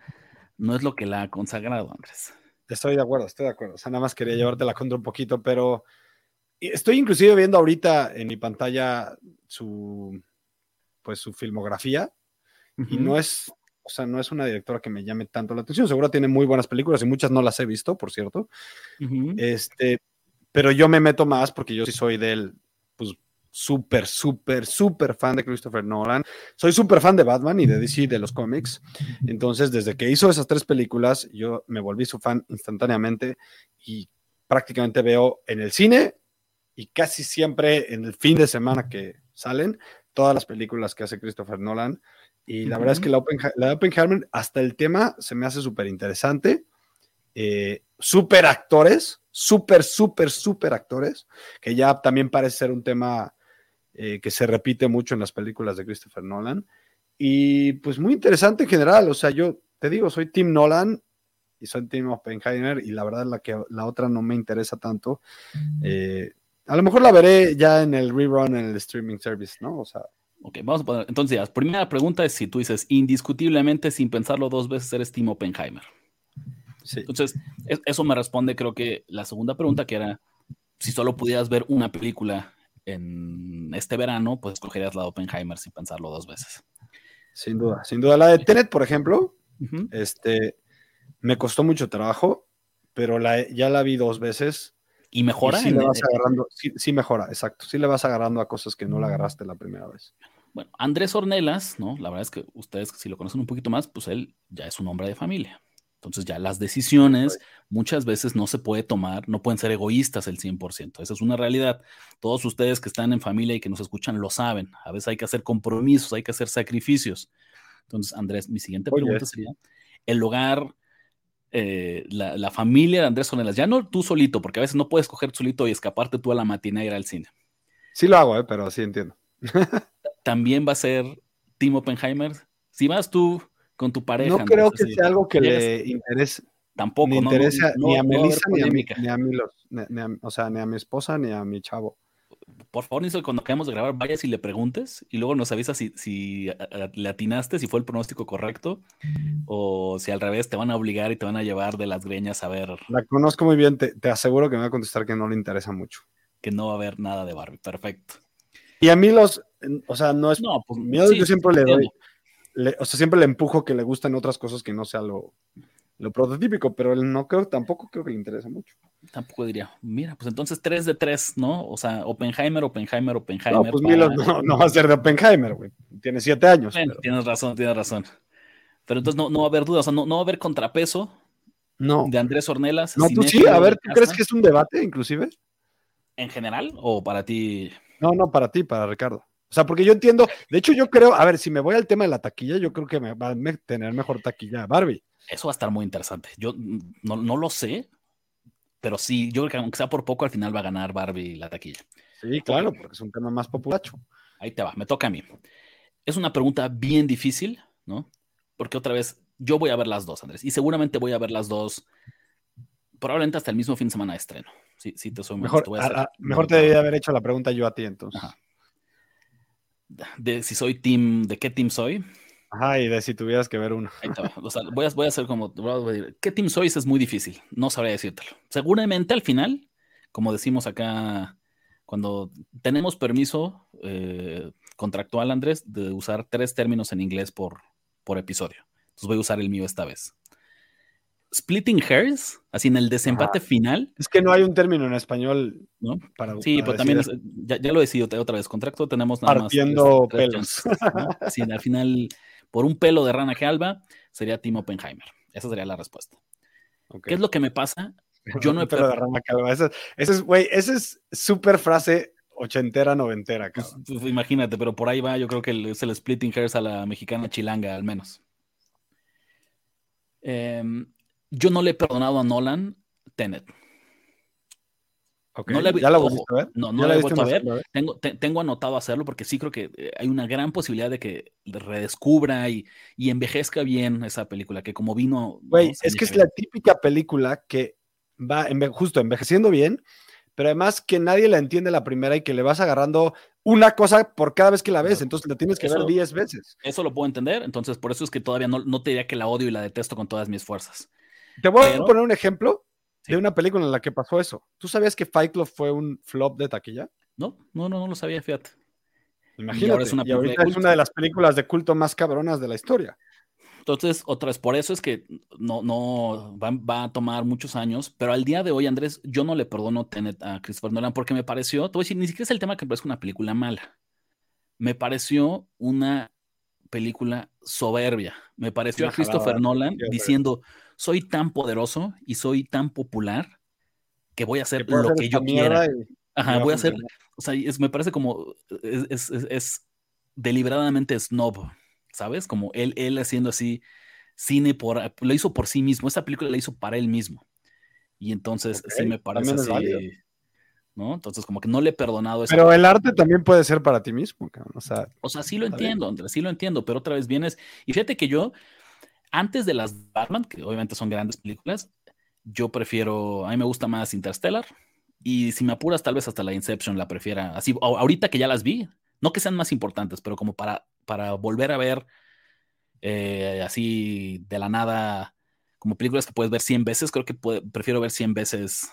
no es lo que la ha consagrado, Andrés. Estoy de acuerdo, estoy de acuerdo. O sea, nada más quería llevarte la contra un poquito, pero estoy inclusive viendo ahorita en mi pantalla su pues su filmografía y no es o sea, no es una directora que me llame tanto la atención. Seguro tiene muy buenas películas y muchas no las he visto, por cierto. Este, pero yo me meto más porque yo sí soy del, pues, súper, súper, súper fan de Christopher Nolan. Soy súper fan de Batman y de DC, de los cómics. Entonces, desde que hizo esas tres películas, yo me volví su fan instantáneamente y prácticamente veo en el cine y casi siempre en el fin de semana que salen todas las películas que hace Christopher Nolan. Y la verdad es que la, Oppenheimer, hasta el tema se me hace súper interesante. Eh, súper actores, súper, súper, súper actores, que ya también parece ser un tema eh, que se repite mucho en las películas de Christopher Nolan. Y pues muy interesante en general, o sea, yo te digo, soy Tim Nolan y soy Tim Oppenheimer y la verdad la que la otra no me interesa tanto. Eh, a lo mejor la veré ya en el rerun en el streaming service, ¿no? O sea. Ok, vamos a poner. Entonces, la primera pregunta es si tú dices indiscutiblemente, sin pensarlo dos veces, eres Tim Oppenheimer. Entonces, eso me responde, creo que la segunda pregunta, que era si solo pudieras ver una película en este verano, pues escogerías la de Oppenheimer sin pensarlo dos veces. Sin duda, sin duda. La de Tenet, por ejemplo, este, me costó mucho trabajo, pero la, ya la vi dos veces. ¿Y mejora? sí, le vas agarrando, sí, mejora, exacto. Sí le vas agarrando a cosas que no le agarraste la primera vez. Bueno, Andrés Ornelas, ¿no? La verdad es que ustedes, si lo conocen un poquito más, pues él ya es un hombre de familia. Entonces ya las decisiones muchas veces no se puede tomar, no pueden ser egoístas el 100%. Esa es una realidad. Todos ustedes que están en familia y que nos escuchan lo saben. A veces hay que hacer compromisos, hay que hacer sacrificios. Entonces, Andrés, mi siguiente pregunta sería, el hogar, eh, la, familia de Andrés Sonelas, ya no tú solito, porque a veces no puedes coger solito y escaparte tú a la matina y ir al cine. Sí lo hago, eh, pero sí entiendo. <laughs> También va a ser Tim Oppenheimer. Si vas tú con tu pareja. No creo que sea algo que le interese. Tampoco. Ni interesa ni a Melissa ni a, mi, ni a, mi, o sea, ni a mi esposa ni a mi chavo. Por favor, Niso, cuando acabemos de grabar, vayas y le preguntes y luego nos avisas si, si le atinaste, si fue el pronóstico correcto o si al revés te van a obligar y te van a llevar de las greñas a ver. La conozco muy bien, te, te aseguro que me va a contestar que no le interesa mucho. Que no va a haber nada de Barbie, perfecto. Y a mí los, o sea, no es. No, pues, yo siempre le doy o sea, siempre le empujo que le gustan otras cosas que no sea lo, lo prototípico, pero él no creo, tampoco creo que le interese mucho. Tampoco diría, mira, pues entonces 3 de 3, ¿no? O sea, Oppenheimer, Oppenheimer, Oppenheimer. No, pues no, va a ser de Oppenheimer, güey. Tiene 7 años. Tienes razón, tienes razón. Pero entonces no, no va a haber dudas, o sea, no, no va a haber contrapeso no. de Andrés Ornelas. No, tú sí, a ver, ¿tú crees que es un debate, inclusive? ¿En general o para ti? No, no, para ti, para Ricardo. O sea, porque yo entiendo, de hecho yo creo, a ver, si me voy al tema de la taquilla, yo creo que me va a tener mejor taquilla Barbie. Eso va a estar muy interesante. Yo no, lo sé, pero sí, yo creo que aunque sea por poco, al final va a ganar Barbie la taquilla. Sí, claro, porque es un tema más populacho. Ahí te va, me toca a mí. Es una pregunta bien difícil, ¿no? Porque otra vez, yo voy a ver las dos, Andrés, y seguramente voy a ver las dos probablemente hasta el mismo fin de semana de estreno. Sí, sí, te soy mejor. Te mejor te debía haber hecho la pregunta yo a ti entonces. Ajá de si soy team, de qué team soy. Ajá, y de si tuvieras que ver uno. voy, a, voy a hacer como, ¿qué team sois? Es muy difícil, no sabría decírtelo. Seguramente al final, como decimos acá, cuando tenemos permiso eh, contractual, Andrés, de usar tres términos en inglés por, por episodio. Entonces voy a usar el mío esta vez. Splitting hairs, así en el desempate final. Es que no hay un término en español, ¿no? Para, sí, pero también ya, lo he decidido otra vez. Contrato tenemos nada Partiendo pelos. Así, <laughs> al final, por un pelo de rana que alba, sería Tim Oppenheimer. Esa sería la respuesta. ¿Qué es lo que me pasa? Yo no he pelo de rana calva. Esa, es, güey, esa es súper frase ochentera, noventera. Pues, pues, imagínate, pero por ahí va, yo creo que es el splitting hairs a la mexicana chilanga, al menos. Eh, yo no le he perdonado a Nolan Tenet. No le, ¿Ya lo ojo, a ver? No, no lo he vuelto a ver. Tengo, tengo anotado hacerlo porque sí creo que eh, hay una gran posibilidad de que redescubra y, y envejezca bien esa película, que como vino... Güey, es que es la típica película que va justo envejeciendo bien, pero además que nadie la entiende la primera y que le vas agarrando una cosa por cada vez que la ves, entonces la tienes que ver 10 veces. Eso lo puedo entender, entonces por eso es que todavía no, no te diría que la odio y la detesto con todas mis fuerzas. Te voy a poner un ejemplo de una película en la que pasó eso. ¿Tú sabías que Fight Club fue un flop de taquilla? No, no, no, no lo sabía, fíjate. Imagínate, es una, y ahorita es una de las películas de culto más cabronas de la historia. Entonces, otra vez, por eso es que no, no va, a tomar muchos años, pero al día de hoy, Andrés, yo no le perdono Tenet a Christopher Nolan porque me pareció, te voy a decir, ni siquiera es el tema que me parezca una película mala. Me pareció una película soberbia. Me pareció a Christopher Nolan diciendo, soy tan poderoso y soy tan popular que voy a hacer lo que yo quiera. Ajá, voy a hacer, o sea, me parece como, es, deliberadamente snob, ¿sabes? Como él, él haciendo así cine por, lo hizo por sí mismo, esa película la hizo para él mismo. Y entonces sí me parece así, ¿no? Entonces como que no le he perdonado eso. Pero el arte también puede ser para ti mismo, o sea. O sea, sí lo entiendo, Andrés, sí lo entiendo, pero otra vez vienes, y fíjate que yo, antes de las Batman, que obviamente son grandes películas, yo prefiero, a mí me gusta más Interstellar. Y si me apuras, tal vez hasta la Inception la prefiera. Así, ahorita que ya las vi, no que sean más importantes, pero como para, para volver a ver eh, así de la nada como películas que puedes ver 100 veces, creo que prefiero ver 100 veces.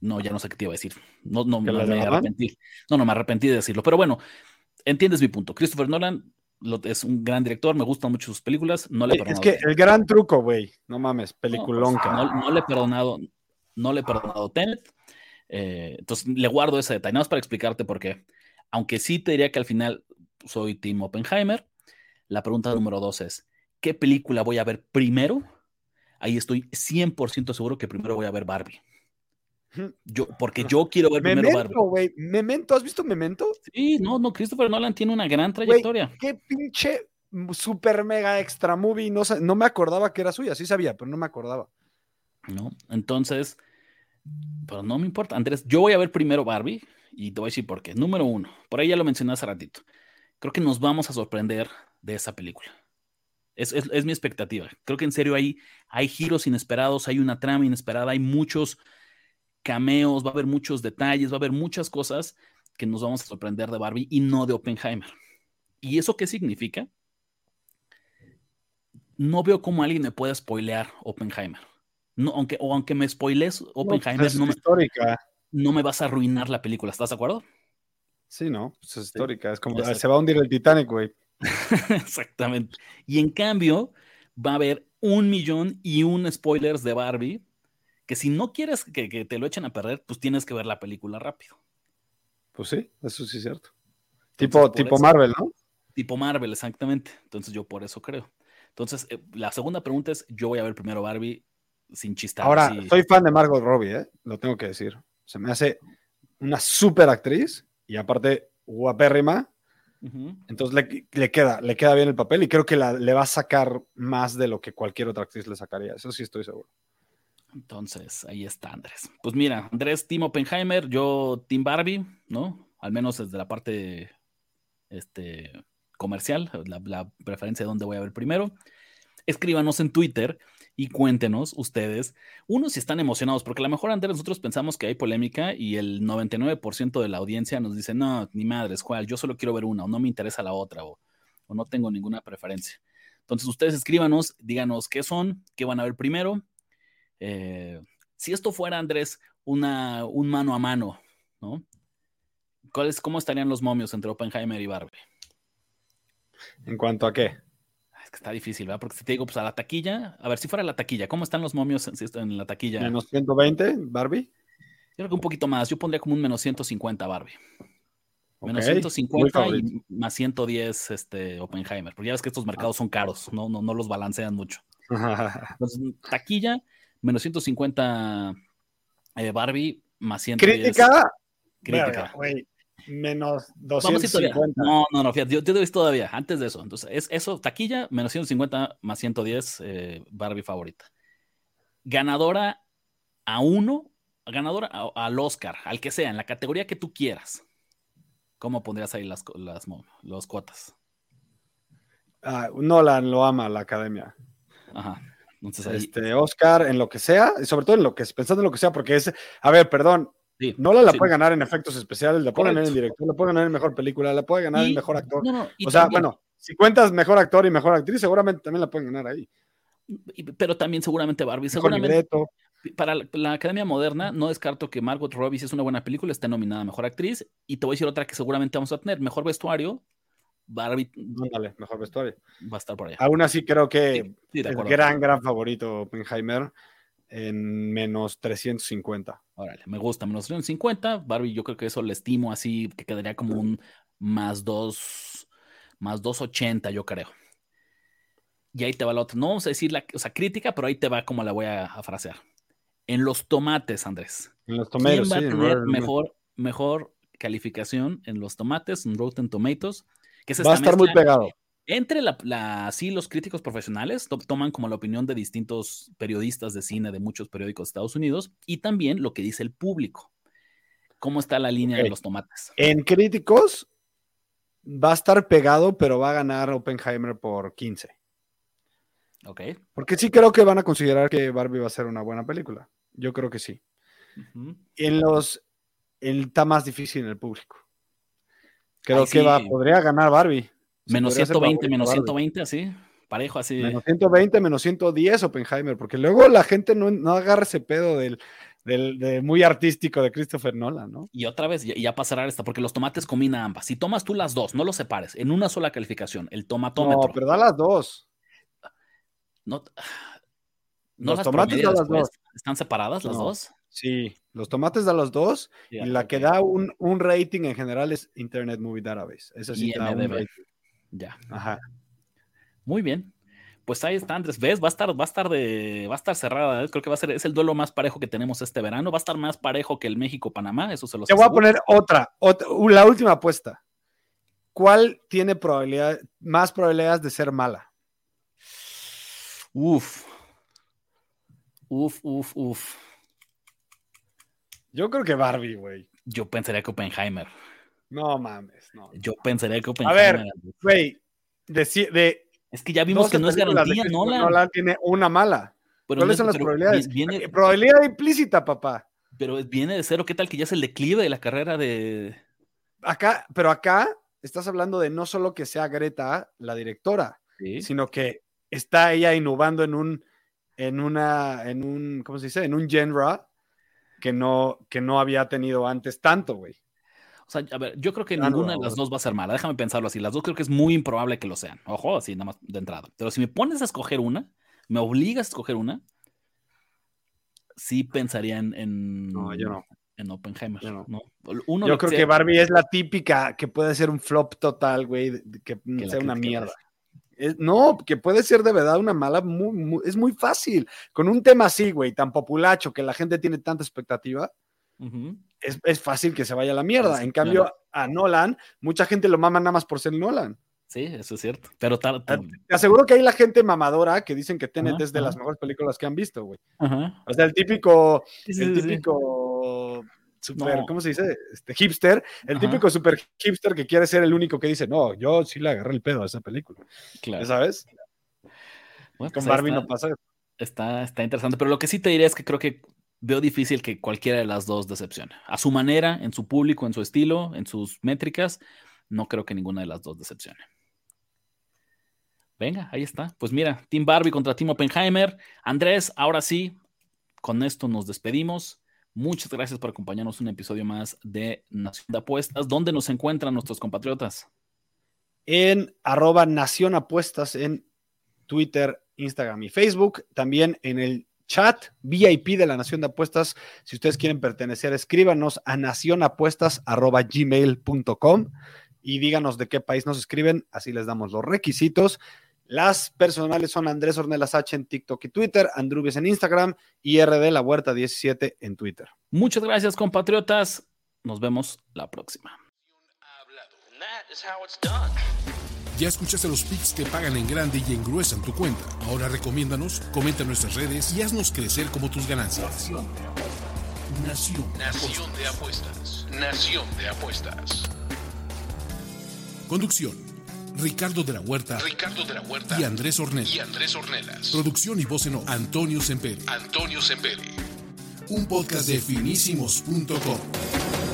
No, ya no sé qué te iba a decir. No, no me arrepentí. No, no me arrepentí de decirlo. Pero bueno, entiendes mi punto. Christopher Nolan es un gran director, me gustan mucho sus películas. No le he perdonado. Es que el gran truco, güey. No mames, peliculonca. No, no, le he perdonado, no le he perdonado Tenet. Eh, entonces le guardo ese detalle, nada más para explicarte por qué. Aunque sí te diría que al final soy Tim Oppenheimer, la pregunta número dos es, ¿qué película voy a ver primero? Ahí estoy 100% seguro que primero voy a ver Barbie. Yo, <laughs> porque yo quiero ver primero Barbie. Güey. Memento, ¿has visto Memento? Sí, no, no, Christopher Nolan tiene una gran trayectoria. qué pinche super mega extra movie. No, no me acordaba que era suya, sí sabía, pero no me acordaba. No, entonces, pero no me importa. Andrés, yo voy a ver primero Barbie y te voy a decir por qué. Número uno, por ahí ya lo mencioné hace ratito. Creo que nos vamos a sorprender de esa película. Es, mi expectativa. Creo que en serio hay, hay giros inesperados, hay una trama inesperada, hay muchos cameos, va a haber muchos detalles, va a haber muchas cosas que nos vamos a sorprender de Barbie y no de Oppenheimer. ¿Y eso qué significa? No veo cómo alguien me pueda spoilear Oppenheimer. No, aunque, o aunque me spoiles Oppenheimer, no, pues me, no me vas a arruinar la película, ¿estás de acuerdo? Sí, no, pues es histórica, es como se va a hundir el Titanic, güey. <laughs> Exactamente. Y en cambio, va a haber un millón y un spoilers de Barbie, que si no quieres que, te lo echen a perder, pues tienes que ver la película rápido. Pues sí, eso sí es cierto. tipo, tipo Marvel, ¿no? Tipo Marvel, exactamente. Entonces yo por eso creo. Entonces, eh, la segunda pregunta es, yo voy a ver primero Barbie sin chistar. Ahora, soy fan de Margot Robbie, ¿eh? lo tengo que decir. Se me hace una super actriz y aparte guapérrima. Entonces le, queda, le queda bien el papel y creo que le va a sacar más de lo que cualquier otra actriz le sacaría. Eso sí estoy seguro. Entonces, ahí está Andrés. Pues mira, Andrés, Tim Oppenheimer, yo Tim Barbie, ¿no? Al menos desde la parte este, comercial, la, preferencia de dónde voy a ver primero. Escríbanos en Twitter y cuéntenos ustedes, uno, si están emocionados, porque a lo mejor antes nosotros pensamos que hay polémica y el 99% de la audiencia nos dice, no, ni madres, cuál, yo solo quiero ver una o no me interesa la otra o, no tengo ninguna preferencia. Entonces ustedes escríbanos, díganos qué son, qué van a ver primero. Eh, si esto fuera, Andrés, una, un mano a mano, ¿no? ¿Cómo estarían los momios entre Oppenheimer y Barbie? ¿En cuanto a qué? Es que está difícil, ¿verdad? Porque si te digo, pues a la taquilla, a ver si fuera la taquilla, ¿cómo están los momios en, la taquilla? Menos 120, Barbie. Yo creo que un poquito más, yo pondría como un menos 150 Barbie. Menos 150 y más 110 este, Oppenheimer, porque ya ves que estos mercados son caros, no, no, no los balancean mucho. <laughs> Entonces, taquilla, menos 150 eh, Barbie, más 110. Crítica. Crítica menos 250. No, no, no, fíjate, yo, te doy todavía, antes de eso. Entonces, es eso, taquilla, menos 150 más 110, eh, Barbie favorita. Ganadora a uno, ganadora al Oscar, al que sea, en la categoría que tú quieras. ¿Cómo pondrías ahí las, las, cuotas? Ah, Nolan lo ama la academia. Ajá. Entonces este, Oscar, en lo que sea, y sobre todo en lo que pensando en lo que sea, porque es, a ver, perdón, no la, puede ganar en efectos especiales, la puede ganar en director, la puede ganar en mejor película, la puede ganar en mejor actor. o sea, bueno, si cuentas mejor actor y mejor actriz, seguramente también la pueden ganar ahí. Pero también seguramente Barbie. seguramente, para la, Academia Moderna, no descarto que Margot Robbie, si es una buena película, esté nominada a mejor actriz. Y te voy a decir otra que seguramente vamos a tener: mejor vestuario. Barbie. Dale, mejor vestuario. Va a estar por allá. Aún así, creo que el gran, gran favorito, Oppenheimer en menos 350. Órale, me gusta, menos 350. Barbie, yo creo que eso le estimo así, que quedaría como un más 2, más 280, yo creo. Y ahí te va la otra. No vamos a decir la o sea, crítica, pero ahí te va como la voy a, frasear. En los tomates, Andrés. En los tomates, ¿Quién va a tener mejor, mejor calificación en los tomates, en Rotten Tomatoes? Que va a estar muy pegado. Entre la, sí, los críticos profesionales toman como la opinión de distintos periodistas de cine de muchos periódicos de Estados Unidos y también lo que dice el público. ¿Cómo está la línea de los tomates? En críticos va a estar pegado, pero va a ganar Oppenheimer por 15. Ok. Porque sí creo que van a considerar que Barbie va a ser una buena película. Yo creo que sí. En los está más difícil en el público. Creo que va, podría ganar Barbie. Menos 120, menos 120, así. parejo así. Menos 120, menos 110 Oppenheimer, porque luego la gente no, no agarra ese pedo del, del de muy artístico de Christopher Nolan, ¿no? Y otra vez, ya, ya cerrar esta, porque los tomates combina ambas. Si tomas tú las dos, no los separes, en una sola calificación, el tomatómetro. No, pero da las dos. No, <sighs> no Los las tomates da las dos. ¿Están separadas las No. dos? Sí, los tomates da las dos y la que da un, un rating en general es Internet Movie Database. Esa sí da un rating. Ya. Ajá. Muy bien. Pues ahí está, Andrés. ¿Ves? Va a estar, va a estar de, va a estar cerrada. ¿eh? Creo que va a ser, es el duelo más parejo que tenemos este verano. Va a estar más parejo que el México-Panamá, eso se los Te voy a poner otra, otra, u- la última apuesta. ¿Cuál tiene probabilidad, más probabilidades de ser mala? Uf. Uf, uf, uf. Yo creo que Barbie, güey. Yo pensaría que Oppenheimer. No mames, no. Yo pensaría que A Oppenheimer. ver, güey, de, de es que ya vimos 12 que no es garantía, Christopher Nolan. Tiene una mala. Pero ¿Cuáles no- son las pero probabilidades? Viene, Eh, Probabilidad implícita, papá. pero viene de cero. ¿Qué tal que ya es el declive de la carrera de. Acá, pero acá estás hablando de no solo que sea Greta la directora, Sí, sino que está ella innovando en un, en una, en un, ¿cómo se dice? En un genre que no, que no había tenido antes tanto, güey. O sea, a ver, yo creo que no, ninguna de las dos va a ser mala. Déjame pensarlo así. Las dos creo que es muy improbable que lo sean. Ojo, así nada más de entrada. Pero si me pones a escoger una, me obligas a escoger una, sí pensaría en. en No, yo no. En Oppenheimer. Yo no. ¿no? Uno Yo creo sea- que Barbie es la típica que puede ser un flop total, güey, que, la sea una mierda. No, que puede ser de verdad una mala, muy- muy- es muy fácil. Con un tema así, güey, tan populacho que la gente tiene tanta expectativa, es, es fácil que se vaya a la mierda. Sí, en cambio, claro. a Nolan, mucha gente lo mama nada más por ser Nolan. Sí, eso es cierto. Pero tal. Ah, Te aseguro que hay la gente mamadora que dicen que Tenet es de las mejores películas que han visto, güey. O sea, el típico, Sí, sí, el típico super, No. ¿cómo se dice? Este hipster, el Ajá. típico super hipster que quiere ser el único que dice, no, yo sí le agarré el pedo a esa película. Claro. ¿Ya sabes? Bueno, Con pues Barbie está. no pasa eso. Está, está interesante, pero lo que sí te diré es que creo que veo difícil que cualquiera de las dos decepcione. A su manera, en su público, en su estilo, en sus métricas, no creo que ninguna de las dos decepcione. Venga, ahí está. Pues mira, Team Barbie contra Team Oppenheimer. Andrés, ahora sí, con esto nos despedimos. Muchas gracias por acompañarnos un episodio más de Nación de Apuestas. ¿Dónde nos encuentran nuestros compatriotas? En arroba Nación Apuestas en Twitter, Instagram y Facebook. También en el chat VIP de la Nación de Apuestas. Si ustedes quieren pertenecer, escríbanos a nacionapuestas.gmail.com y díganos de qué país nos escriben. Así les damos los requisitos. Las personales son Andrés Ornelas H en TikTok y Twitter, Andrubies en Instagram y RD La Huerta 17 en Twitter. Muchas gracias, compatriotas. Nos vemos la próxima. Ya escuchaste los picks que pagan en grande y engruesan tu cuenta. Ahora recomiéndanos, comenta en nuestras redes y haznos crecer como tus ganancias. Nación. Nación de apuestas. Nación de apuestas. Conducción. Ricardo de la Huerta Ricardo de la Huerta y Andrés y Ornella. Andrés Ornelas. Producción y voz en off, Antonio Semperi. Antonio Semperi. Un podcast de finísimos.com.